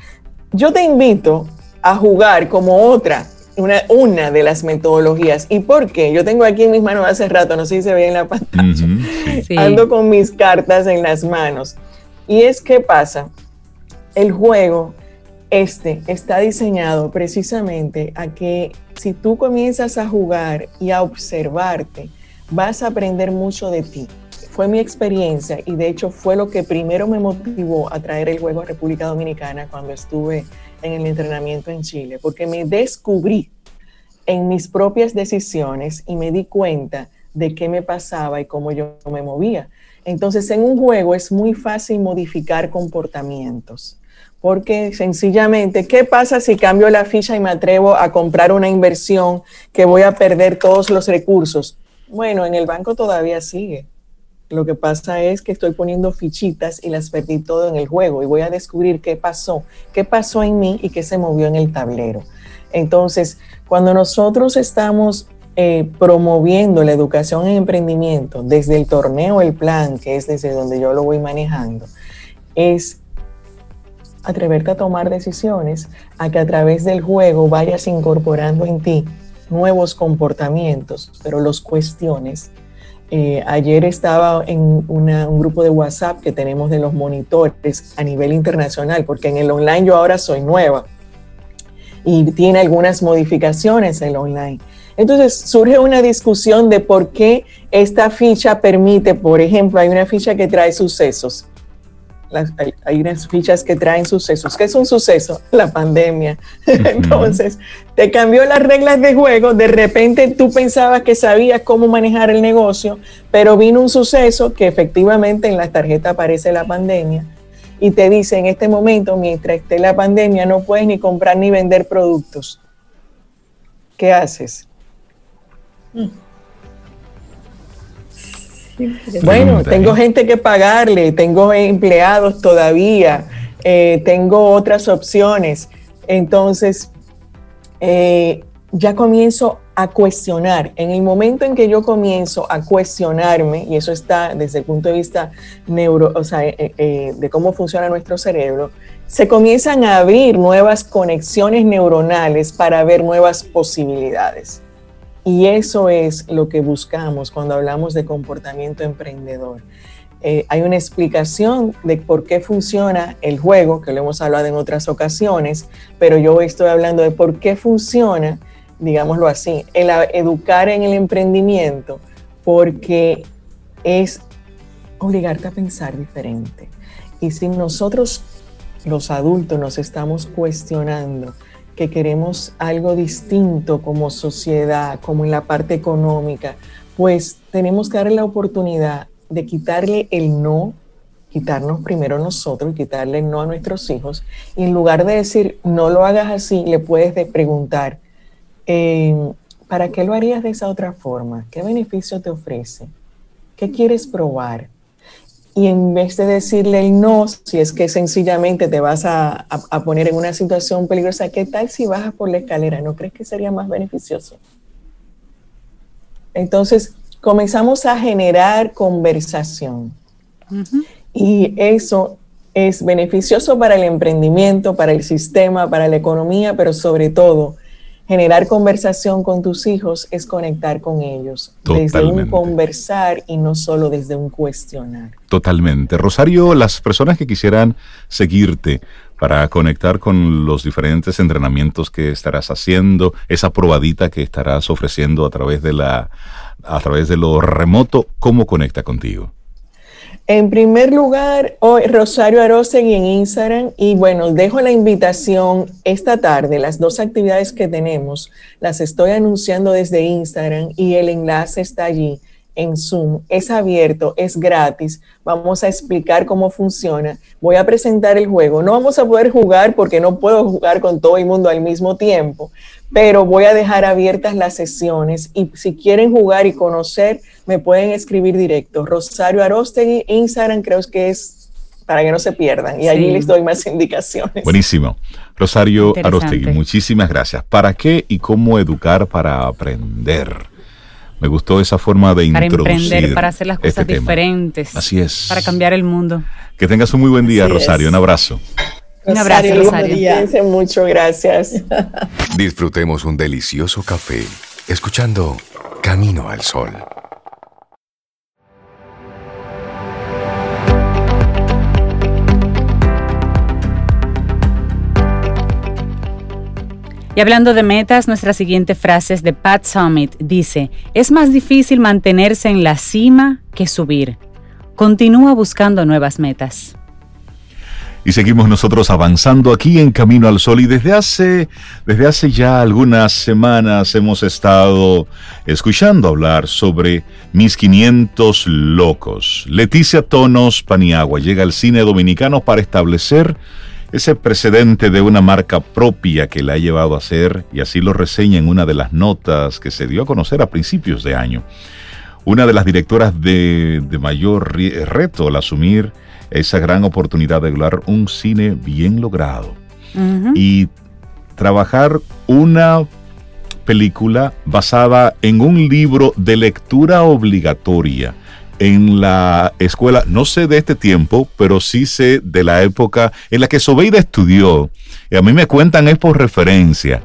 Yo te invito a jugar como otra, una, una de las metodologías. ¿Y por qué? Yo tengo aquí en mis manos hace rato, no sé si se ve en la pantalla, ando con mis cartas en las manos. Y es que pasa, el juego este está diseñado precisamente a que si tú comienzas a jugar y a observarte, vas a aprender mucho de ti. Fue mi experiencia y de hecho fue lo que primero me motivó a traer el juego a República Dominicana cuando estuve en el entrenamiento en Chile, porque me descubrí en mis propias decisiones y me di cuenta de qué me pasaba y cómo yo me movía. Entonces, en un juego es muy fácil modificar comportamientos porque sencillamente, ¿qué pasa si cambio la ficha y me atrevo a comprar una inversión que voy a perder todos los recursos? Bueno, en el banco todavía sigue. Lo que pasa es que estoy poniendo fichitas y las perdí todo en el juego y voy a descubrir qué pasó, qué pasó en mí y qué se movió en el tablero. Entonces, cuando nosotros estamos eh, promoviendo la educación en emprendimiento desde el torneo El Plan, que es desde donde yo lo voy manejando, es atreverte a tomar decisiones, a que a través del juego vayas incorporando en ti nuevos comportamientos, pero los cuestiones. Eh, ayer estaba en un grupo de WhatsApp que tenemos de los monitores a nivel internacional, porque en el online yo ahora soy nueva y tiene algunas modificaciones el online. Entonces surge una discusión de por qué esta ficha permite, por ejemplo, hay una ficha que trae sucesos. Hay, unas fichas que traen sucesos. ¿Qué es un suceso? La pandemia. Entonces, te cambió las reglas de juego. De repente tú pensabas que sabías cómo manejar el negocio, pero vino un suceso que efectivamente en la tarjeta aparece la pandemia y te dice en este momento, mientras esté la pandemia, no puedes ni comprar ni vender productos. ¿Qué haces? Bueno, tengo gente que pagarle, tengo empleados todavía, eh, tengo otras opciones. Entonces, eh, ya comienzo a cuestionar. En el momento en que yo comienzo a cuestionarme, y eso está desde el punto de vista neuro, o sea, eh, de cómo funciona nuestro cerebro, se comienzan a abrir nuevas conexiones neuronales para ver nuevas posibilidades. Y eso es lo que buscamos cuando hablamos de comportamiento emprendedor. Eh, hay una explicación de por qué funciona el juego, que lo hemos hablado en otras ocasiones, pero yo estoy hablando de por qué funciona, digámoslo así, educar en el emprendimiento, porque es obligarte a pensar diferente. Y si nosotros, los adultos, nos estamos cuestionando que queremos algo distinto como sociedad, como en la parte económica, pues tenemos que darle la oportunidad de quitarle el no, quitarnos primero nosotros y quitarle el no a nuestros hijos. Y en lugar de decir, no lo hagas así, le puedes preguntar, eh, ¿para qué lo harías de esa otra forma? ¿Qué beneficio te ofrece? ¿Qué quieres probar? Y en vez de decirle el no, si es que sencillamente te vas a, poner en una situación peligrosa, ¿qué tal si bajas por la escalera? ¿No crees que sería más beneficioso? Entonces, comenzamos a generar conversación. Y eso es beneficioso para el emprendimiento, para el sistema, para la economía, pero sobre todo generar conversación con tus hijos es conectar con ellos desde un conversar y no solo desde un cuestionar. Totalmente. Rosario, las personas que quisieran seguirte para conectar con los diferentes entrenamientos que estarás haciendo, esa probadita que estarás ofreciendo a través de la a través de lo remoto, ¿cómo conecta contigo? En primer lugar, hoy Rosario Arosegui en Instagram. Y bueno, dejo la invitación esta tarde, las dos actividades que tenemos, las estoy anunciando desde Instagram y el enlace está allí en Zoom, es abierto, es gratis, vamos a explicar cómo funciona, voy a presentar el juego, no vamos a poder jugar porque no puedo jugar con todo el mundo al mismo tiempo, pero voy a dejar abiertas las sesiones y si quieren jugar y conocer, me pueden escribir directo. Rosario Arostegui, Instagram creo que es para que no se pierdan y allí les doy más indicaciones. Buenísimo. Rosario Arostegui, muchísimas gracias. ¿Para qué y cómo educar para aprender? Me gustó esa forma de para introducir. Para emprender, para hacer las cosas diferentes. Así es. Para cambiar el mundo. Que tengas un muy buen día, Rosario. Un abrazo. Un abrazo, Rosario. mucho, gracias. Disfrutemos un delicioso café escuchando Camino al Sol. Y hablando de metas, nuestra siguiente frase es de Pat Summit. Dice, es más difícil mantenerse en la cima que subir. Continúa buscando nuevas metas. Y seguimos nosotros avanzando aquí en Camino al Sol y desde hace, desde hace ya algunas semanas hemos estado escuchando hablar sobre Mis 500 Locos. Leticia Tonos Paniagua llega al cine dominicano para establecer ese precedente de una marca propia que la ha llevado a ser, y así lo reseña en una de las notas que se dio a conocer a principios de año. Una de las directoras de, de mayor reto al asumir esa gran oportunidad de lograr un cine bien logrado y trabajar una película basada en un libro de lectura obligatoria en la escuela, no sé de este tiempo, pero sí sé de la época en la que Sobeida estudió. Y a mí me cuentan es por referencia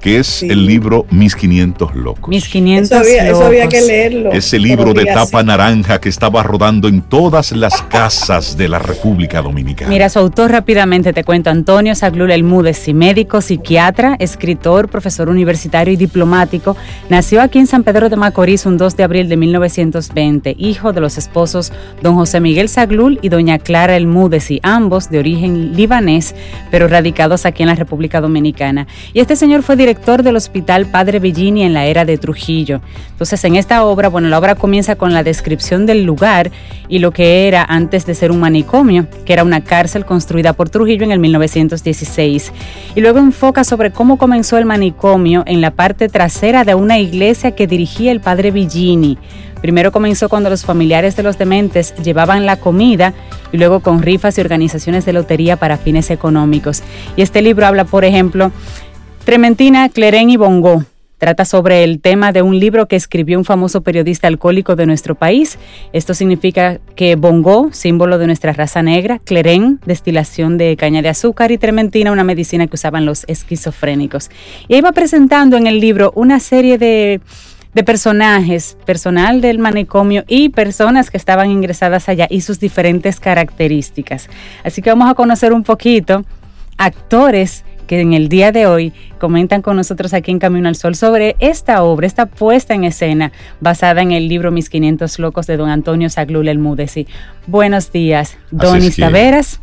que es el libro Mis 500 Locos. Mis 500 eso había, Locos. Eso había que leerlo. Ese libro de tapa naranja que estaba rodando en todas las casas de la República Dominicana. Mira, su autor rápidamente te cuento, Antonio Saglul Elmúdez, médico, psiquiatra, escritor, profesor universitario y diplomático, nació aquí en San Pedro de Macorís un 2 de abril de 1920, hijo de los esposos don José Miguel Saglul y doña Clara Elmúdez, y ambos de origen libanés, pero radicados aquí en la República Dominicana. Y este señor fue director del Hospital Padre Villini en la era de Trujillo. Entonces, en esta obra, bueno, la obra comienza con la descripción del lugar y lo que era antes de ser un manicomio, que era una cárcel construida por Trujillo en el 1916. Y luego enfoca sobre cómo comenzó el manicomio en la parte trasera de una iglesia que dirigía el Padre Villini. Primero comenzó cuando los familiares de los dementes llevaban la comida y luego con rifas y organizaciones de lotería para fines económicos. Y este libro habla, por ejemplo, Trementina, Clerén y Bongo. Trata sobre el tema de un libro que escribió un famoso periodista alcohólico de nuestro país. Esto significa que Bongo, símbolo de nuestra raza negra, Clerén, destilación de caña de azúcar y Trementina, una medicina que usaban los esquizofrénicos. Y ahí va presentando en el libro una serie de, de personajes, personal del manicomio y personas que estaban ingresadas allá y sus diferentes características. Así que vamos a conocer un poquito actores que en el día de hoy comentan con nosotros aquí en Camino al Sol sobre esta obra, esta puesta en escena basada en el libro Mis 500 Locos de don Antonio Saglul El Mudesi. Buenos días, Donis Taveras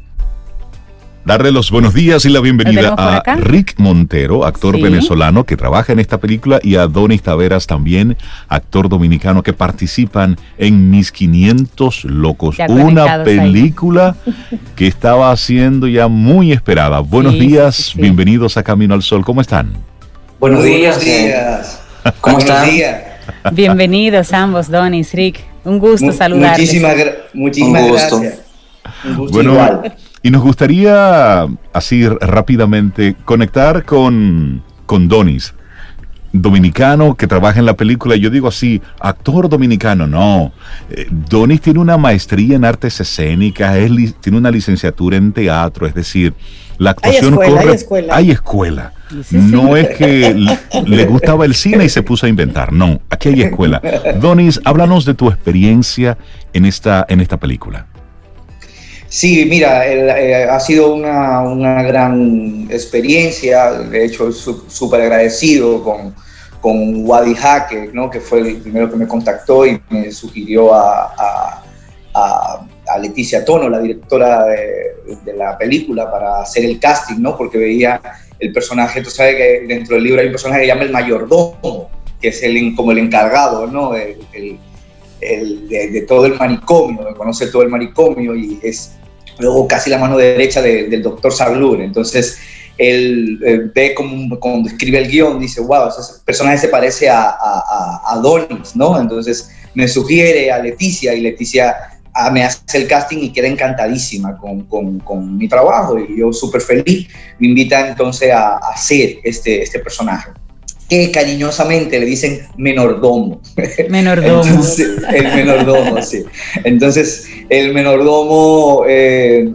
darle los buenos días y la bienvenida a Rick Montero, actor sí. venezolano que trabaja en esta película, y a Donis Taveras también, actor dominicano que participan en Mis 500 Locos, una película ahí. que estaba haciendo ya muy esperada. Buenos sí, días, sí, bienvenidos a Camino al Sol, ¿cómo están? Buenos días. días. ¿Cómo están? Bienvenidos ambos, Donis, Rick. Un gusto saludarles. Muchísimas, muchísimas Un gusto. gracias. Un gusto bueno, igual. Y nos gustaría, así rápidamente, conectar con, con Donis, dominicano que trabaja en la película. Yo digo así, actor dominicano, no. Eh, Donis tiene una maestría en artes escénicas, es, tiene una licenciatura en teatro, es decir, la actuación hay escuela, corre. Hay escuela. Hay escuela. Sí, no sí. es que le gustaba el cine y se puso a inventar, no, aquí hay escuela. Donis, háblanos de tu experiencia en esta, en esta película. Sí, mira, el, eh, ha sido una, una, gran experiencia, de hecho súper agradecido con, con Wadi Jaque, ¿no? que fue el primero que me contactó y me sugirió a, a, a, a Leticia Tono, la directora de, de, la película, para hacer el casting, ¿no? porque veía el personaje, tú sabes que dentro del libro hay un personaje que se llama el mayordomo, que es el, como el encargado, ¿no? El, el, el, de, de, todo el manicomio, conoce todo el manicomio y es luego casi la mano derecha de, del doctor Saglur. Entonces, él eh, ve como cuando escribe el guion, dice, wow, ese personaje se parece a, a, a Donis, ¿no? Entonces me sugiere a Leticia y Leticia a, me hace el casting y queda encantadísima con, con, con mi trabajo y yo súper feliz. Me invita entonces a, hacer este, este personaje que cariñosamente le dicen menordomo. Menordomo. Entonces, el menordomo, sí. Entonces, el menordomo eh,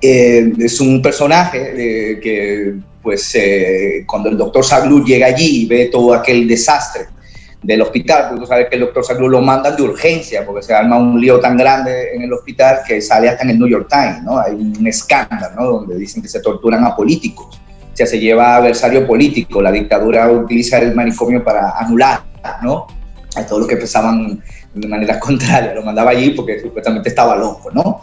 eh, es un personaje eh, que, pues, cuando el doctor Saglu llega allí y ve todo aquel desastre del hospital, porque tú sabes que el doctor Saglu lo mandan de urgencia, porque se arma un lío tan grande en el hospital que sale hasta en el New York Times, ¿no? Hay un escándalo, ¿no? Donde dicen que se torturan a políticos sea, se lleva adversario político. La dictadura utiliza el manicomio para anular, ¿no? A todos los que pensaban de manera contraria. Lo mandaba allí porque supuestamente estaba loco, ¿no?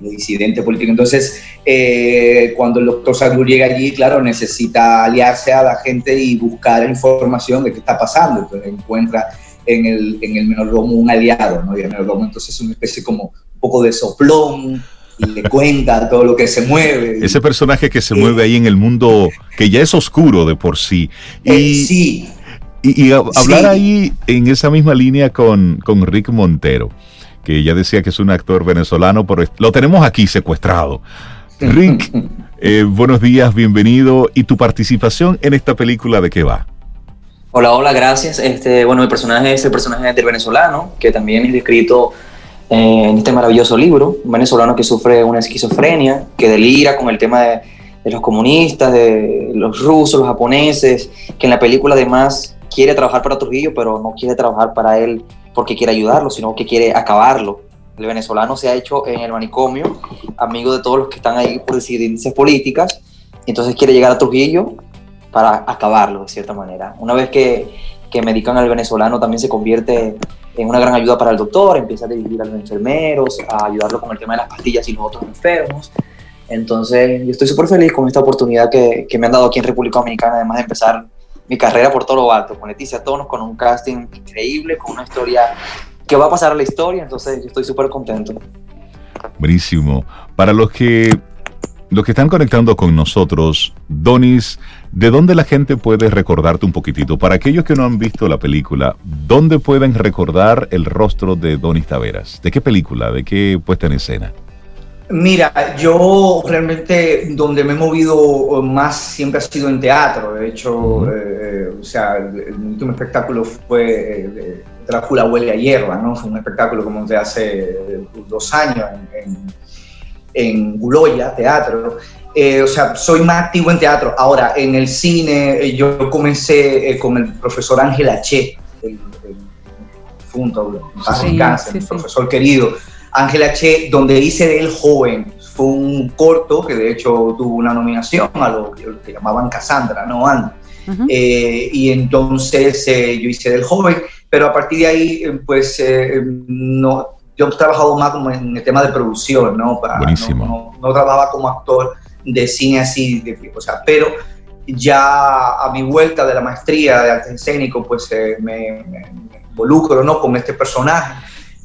disidente político. Entonces, eh, cuando el doctor Saglur llega allí, claro, necesita aliarse a la gente y buscar información de qué está pasando. Entonces encuentra en el, en el menordomo un aliado, ¿no? Y el menordomo entonces es una especie como un poco de soplón, y le cuenta todo lo que se mueve. Ese personaje que se eh, mueve ahí en el mundo que ya es oscuro de por sí. Y, eh, sí. Y, y a, hablar sí. ahí en esa misma línea con, con Rick Montero, que ya decía que es un actor venezolano, pero lo tenemos aquí secuestrado. Rick, eh, buenos días, bienvenido. ¿Y tu participación en esta película de qué va? Hola, hola, gracias. Este, bueno, mi personaje es el personaje del venezolano, que también es descrito en este maravilloso libro, un venezolano que sufre una esquizofrenia, que delira con el tema de, de los comunistas, de los rusos, los japoneses, que en la película además quiere trabajar para Trujillo, pero no quiere trabajar para él porque quiere ayudarlo, sino que quiere acabarlo. El venezolano se ha hecho en el manicomio amigo de todos los que están ahí por decidencias políticas, entonces quiere llegar a Trujillo para acabarlo de cierta manera. Una vez que, que medican al venezolano también se convierte en una gran ayuda para el doctor, empieza a dirigir a los enfermeros, a ayudarlo con el tema de las pastillas y los otros enfermos. Entonces, yo estoy súper feliz con esta oportunidad que, que, me han dado aquí en República Dominicana, además de empezar mi carrera por todo lo alto, con Leticia Tonos, con un casting increíble, con una historia que va a pasar a la historia, entonces yo estoy súper contento. Buenísimo. Para los que los que están conectando con nosotros, Donis, ¿de dónde la gente puede recordarte un poquitito? Para aquellos que no han visto la película, ¿dónde pueden recordar el rostro de Donis Taveras? ¿De qué película? ¿De qué puesta en escena? Mira, yo realmente donde me he movido más siempre ha sido en teatro. De hecho, eh, o sea, el, último espectáculo fue eh, Drácula huele a hierba, ¿no? Fue un espectáculo como de hace dos años en en Guloya, teatro. Eh, o sea, soy más activo en teatro. Ahora, en el cine, eh, yo comencé eh, con el profesor Ángel H., el, junto, sí, sí, profesor querido. Ángel H., donde hice de él joven. Fue un corto que de hecho tuvo una nominación a lo, que llamaban Cassandra, ¿no? y entonces yo hice del joven, pero a partir de ahí, pues no, yo he trabajado más como en el tema de producción, ¿no? Buenísimo. No, trabajaba como actor de cine así, de, o sea, pero ya a mi vuelta de la maestría de arte escénico, pues eh, me, involucro, ¿no? Con este personaje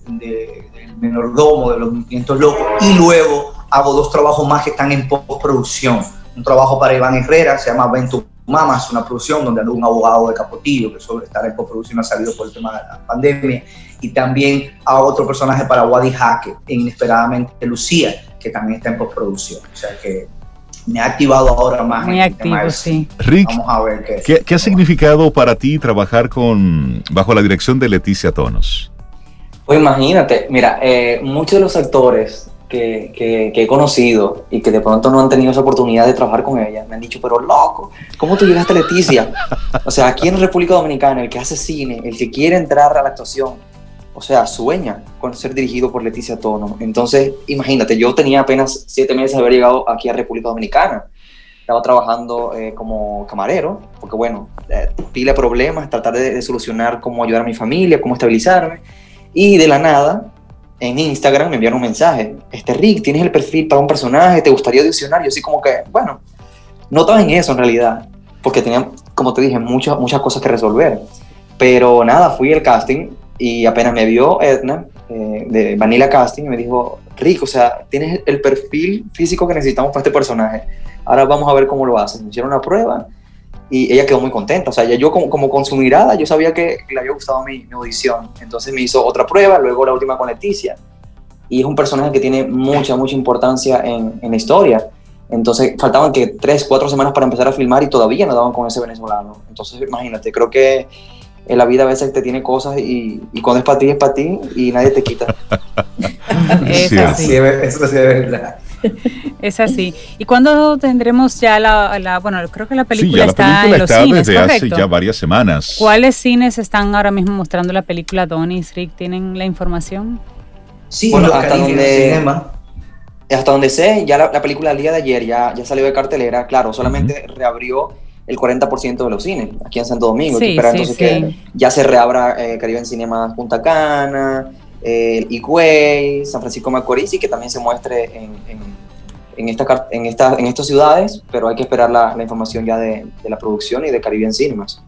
de, del menordomo, de los movimientos locos, y luego hago dos trabajos más que están en postproducción. Un trabajo para Iván Herrera, se llama Ventu Mama, es una producción donde un abogado de Capotillo que sobre estar en postproducción ha salido por el tema de la pandemia y también a otro personaje para Wadi Jaque, e inesperadamente Lucía, que también está en postproducción. O sea que me ha activado ahora más. Muy activo, sí. Rick, Vamos a ver qué, ¿qué, ha significado para ti trabajar con bajo la dirección de Leticia Tonos? Pues imagínate, mira, eh, muchos de los actores que, que, que, he conocido y que de pronto no han tenido esa oportunidad de trabajar con ella, me han dicho, pero loco, ¿cómo tú llegaste a Leticia? O sea, aquí en República Dominicana, el que hace cine, el que quiere entrar a la actuación, o sea, sueña con ser dirigido por Leticia Tono. Entonces, imagínate, yo tenía apenas siete meses de haber llegado aquí a República Dominicana. Estaba trabajando eh, como camarero, porque bueno, eh, pila problemas, tratar de, solucionar cómo ayudar a mi familia, cómo estabilizarme. Y de la nada, en Instagram me enviaron un mensaje. Este Rick, ¿tienes el perfil para un personaje? ¿Te gustaría audicionar? Yo así como que, bueno, no estaba en eso en realidad, porque tenía, como te dije, muchas, muchas cosas que resolver. Pero nada, fui al casting y apenas me vio Edna eh, de Vanilla Casting y me dijo, Rick, o sea, tienes el perfil físico que necesitamos para este personaje. Ahora vamos a ver cómo lo hacen. Me hicieron una prueba y ella quedó muy contenta. O sea, ya yo como, como con su mirada, yo sabía que le había gustado mi, audición. Entonces me hizo otra prueba, luego la última con Leticia. Y es un personaje que tiene mucha, mucha importancia en, en la historia. Entonces faltaban que tres, cuatro semanas para empezar a filmar y todavía no daban con ese venezolano. Entonces imagínate, creo que en la vida a veces te tiene cosas y, y cuando es para ti es para ti y nadie te quita. es así. eso sí es verdad. Es así. ¿Y cuándo tendremos ya la, bueno, creo que la película está en los cines, desde hace ya varias semanas. ¿Cuáles cines están ahora mismo mostrando la película Donis, Rick? ¿Tienen la información? Sí, bueno, hasta donde hasta donde sé, ya la, película el día de ayer ya, ya salió de cartelera, claro, solamente reabrió el 40% de los cines aquí en Santo Domingo. Sí, entonces que ya se reabra eh, Caribe en Cinema Punta Cana, eh, Higüey, San Francisco Macorís y que también se muestre en, en, esta, en, esta, en estas ciudades, pero hay que esperar la, la información ya de, de, la producción y de Caribe en Cinemas.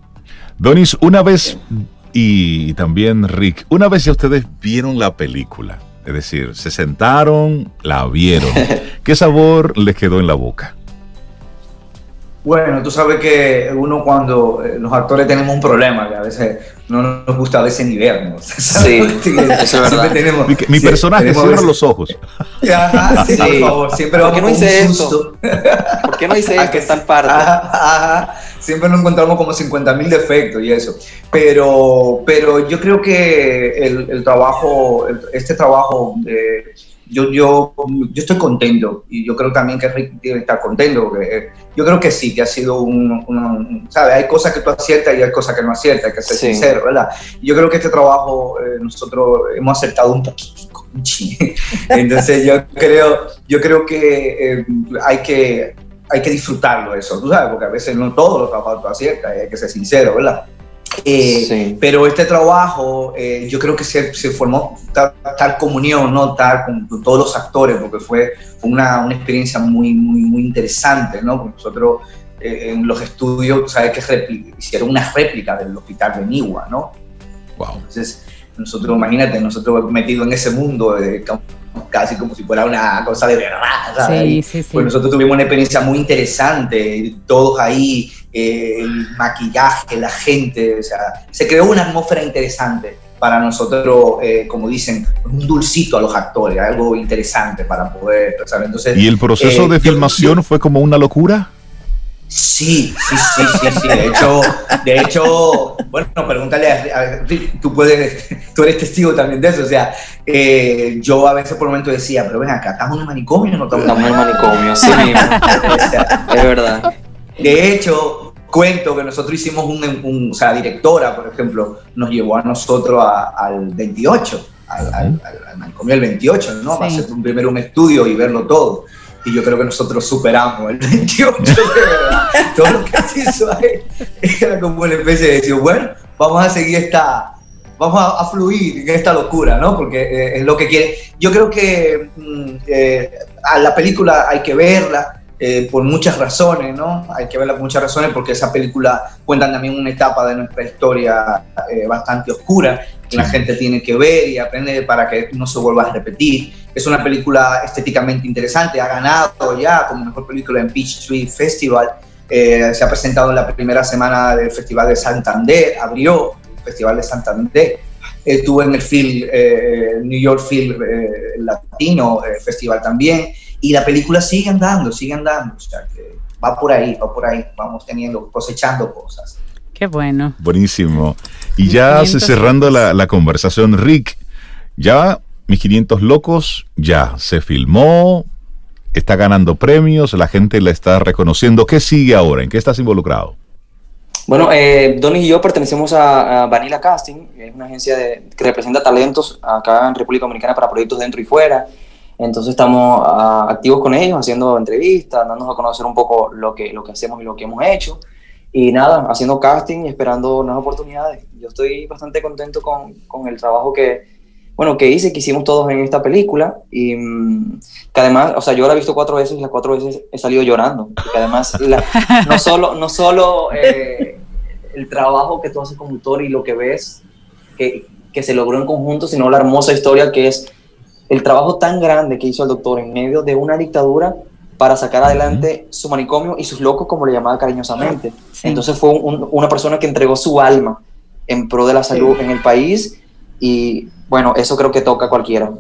Donis, una vez, y también Rick, una vez ya ustedes vieron la película, es decir, se sentaron, la vieron, ¿qué sabor les quedó en la boca? Bueno, tú sabes que uno cuando eh, los actores tenemos un problema, que a veces no nos gusta a veces ni vernos. Sí, eso es verdad. Tenemos, mi, mi personaje cierra los ojos. Ajá, sí, por favor, siempre ¿Por qué no hice esto? ¿Por qué no hice esto? Que en parte. Ajá, siempre nos encontramos como 50 mil defectos y eso. Pero, pero yo creo que el, el trabajo, este trabajo de yo, yo, yo estoy contento y yo creo también que Rick debe estar contento. Eh, yo creo que sí, que ha sido un, ¿sabes? Hay cosas que tú aciertas y hay cosas que no aciertas, hay que ser sincero, ¿verdad? Yo creo que este trabajo eh, nosotros hemos acertado un poquito, Entonces yo creo, yo creo que eh, hay que hay que disfrutarlo eso, tú sabes, porque a veces no todos los trabajos tú aciertas, hay que ser sincero, ¿verdad? Eh, pero este trabajo, eh, yo creo que se, se formó tal, comunión, ¿no? Tal con, todos los actores, porque fue, una, una, experiencia muy, muy, muy interesante, ¿no? Porque nosotros eh, en los estudios, ¿sabes que hicieron una réplica del hospital de Niwa, ¿no? Wow. Entonces, nosotros, imagínate, nosotros metidos en ese mundo, de, casi como si fuera una cosa de verdad, ¿sabes? Sí, sí, sí. Pues nosotros tuvimos una experiencia muy interesante, todos ahí eh, el maquillaje, la gente, o sea, se creó una atmósfera interesante para nosotros, eh, como dicen, un dulcito a los actores, algo interesante para poder, ¿sabes? Entonces, ¿Y el proceso de eh, filmación fue como una locura? Sí, sí, sí, sí, sí. De hecho, de hecho, bueno, pregúntale a, tú puedes, tú eres testigo también de eso. O sea, yo a veces por un momento decía, pero ven acá, ¿estamos en el manicomio o no estamos en el manicomio? Sí mismo. es verdad. De hecho, cuento que nosotros hicimos un, o sea, la directora, por ejemplo, nos llevó a nosotros al 28, al, al, al, 28, ¿no? Va a hacer primero un estudio y verlo todo. Y yo creo que nosotros superamos el 28, de verdad. todo lo que se hizo ahí era como una especie de decir, bueno, vamos a seguir esta, vamos a, fluir en esta locura, ¿no? Porque eh, es lo que quiere. Yo creo que mm, eh, a la película hay que verla, eh, por muchas razones, ¿no? Hay que verla por muchas razones porque esa película cuenta también una etapa de nuestra historia bastante oscura que la gente tiene que ver y aprender para que no se vuelva a repetir. Es una película estéticamente interesante, ha ganado ya como mejor película en Peachtree Festival, eh, se ha presentado en la primera semana del Festival de Santander, abrió el Festival de Santander, estuvo en el film, New York Film Latino Festival también, y la película sigue andando, sigue andando. O sea, que va por ahí, va por ahí. Vamos teniendo, cosechando cosas. Qué bueno. Buenísimo. Y ya cerrando la, la conversación, Rick, ya mis 500 locos ya se filmó, está ganando premios, la gente la está reconociendo. ¿Qué sigue ahora? ¿En qué estás involucrado? Bueno, eh, Donis y yo pertenecemos a, Vanilla Casting, es una agencia que representa talentos acá en República Dominicana para proyectos dentro y fuera. Entonces estamos ah, activos con ellos, haciendo entrevistas, dándonos a conocer un poco lo que, lo que hacemos y lo que hemos hecho. Y nada, haciendo casting y esperando nuevas oportunidades. Yo estoy bastante contento con, con el trabajo que, bueno, que hice, que hicimos todos en esta película. Y mm, que además, o sea, yo la he visto cuatro veces y las cuatro veces he salido llorando. Que además, no solo, no solo eh, el trabajo que tú haces como autor y lo que ves que, que se logró en conjunto, sino la hermosa historia que es el trabajo tan grande que hizo el doctor en medio de una dictadura para sacar adelante su manicomio y sus locos, como le llamaba cariñosamente. Entonces fue una persona que entregó su alma en pro de la salud en el país y bueno, eso creo que toca a cualquiera.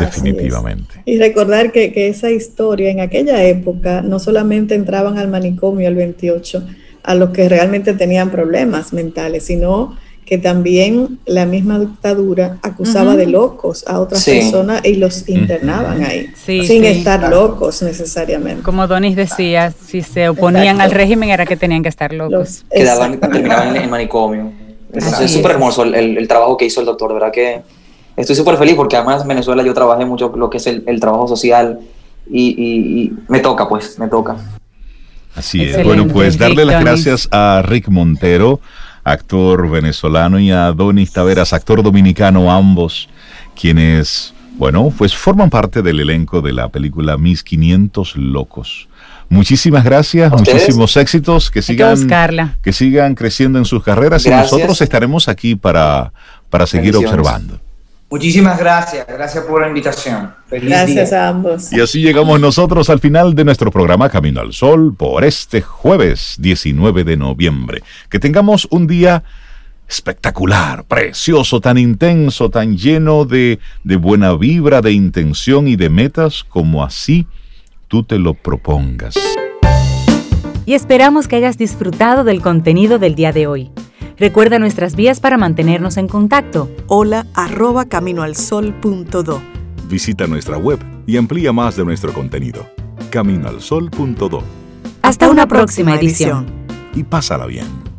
Definitivamente. Y recordar que, que, esa historia en aquella época no solamente entraban al manicomio el 28 a los que realmente tenían problemas mentales, sino que también la misma dictadura acusaba de locos a otras personas y los internaban ahí, sin estar locos necesariamente. Como Donis decía, si se oponían al régimen era que tenían que estar locos. Quedaban, terminaban en, manicomio. Es súper hermoso el, trabajo que hizo el doctor, verdad que estoy súper feliz porque además en Venezuela yo trabajé mucho lo que es el, trabajo social y, me toca, pues, me toca. Así es. Bueno, pues darle las gracias a Rick Montero actor venezolano, y a Donis Taveras, actor dominicano, ambos, quienes, bueno, pues forman parte del elenco de la película Mis 500 Locos. Muchísimas gracias, muchísimos éxitos, que sigan, que, sigan creciendo en sus carreras y nosotros estaremos aquí para, para seguir observando. Muchísimas gracias, gracias por la invitación. gracias a ambos. Y así llegamos nosotros al final de nuestro programa Camino al Sol por este jueves 19 de noviembre. Que tengamos un día espectacular, precioso, tan intenso, tan lleno de, de buena vibra, de intención y de metas como así tú te lo propongas. Y esperamos que hayas disfrutado del contenido del día de hoy. Recuerda nuestras vías para mantenernos en contacto. Hola arroba caminoalsol.do. Visita nuestra web y amplía más de nuestro contenido. Caminoalsol.do. Hasta una próxima edición. Y pásala bien.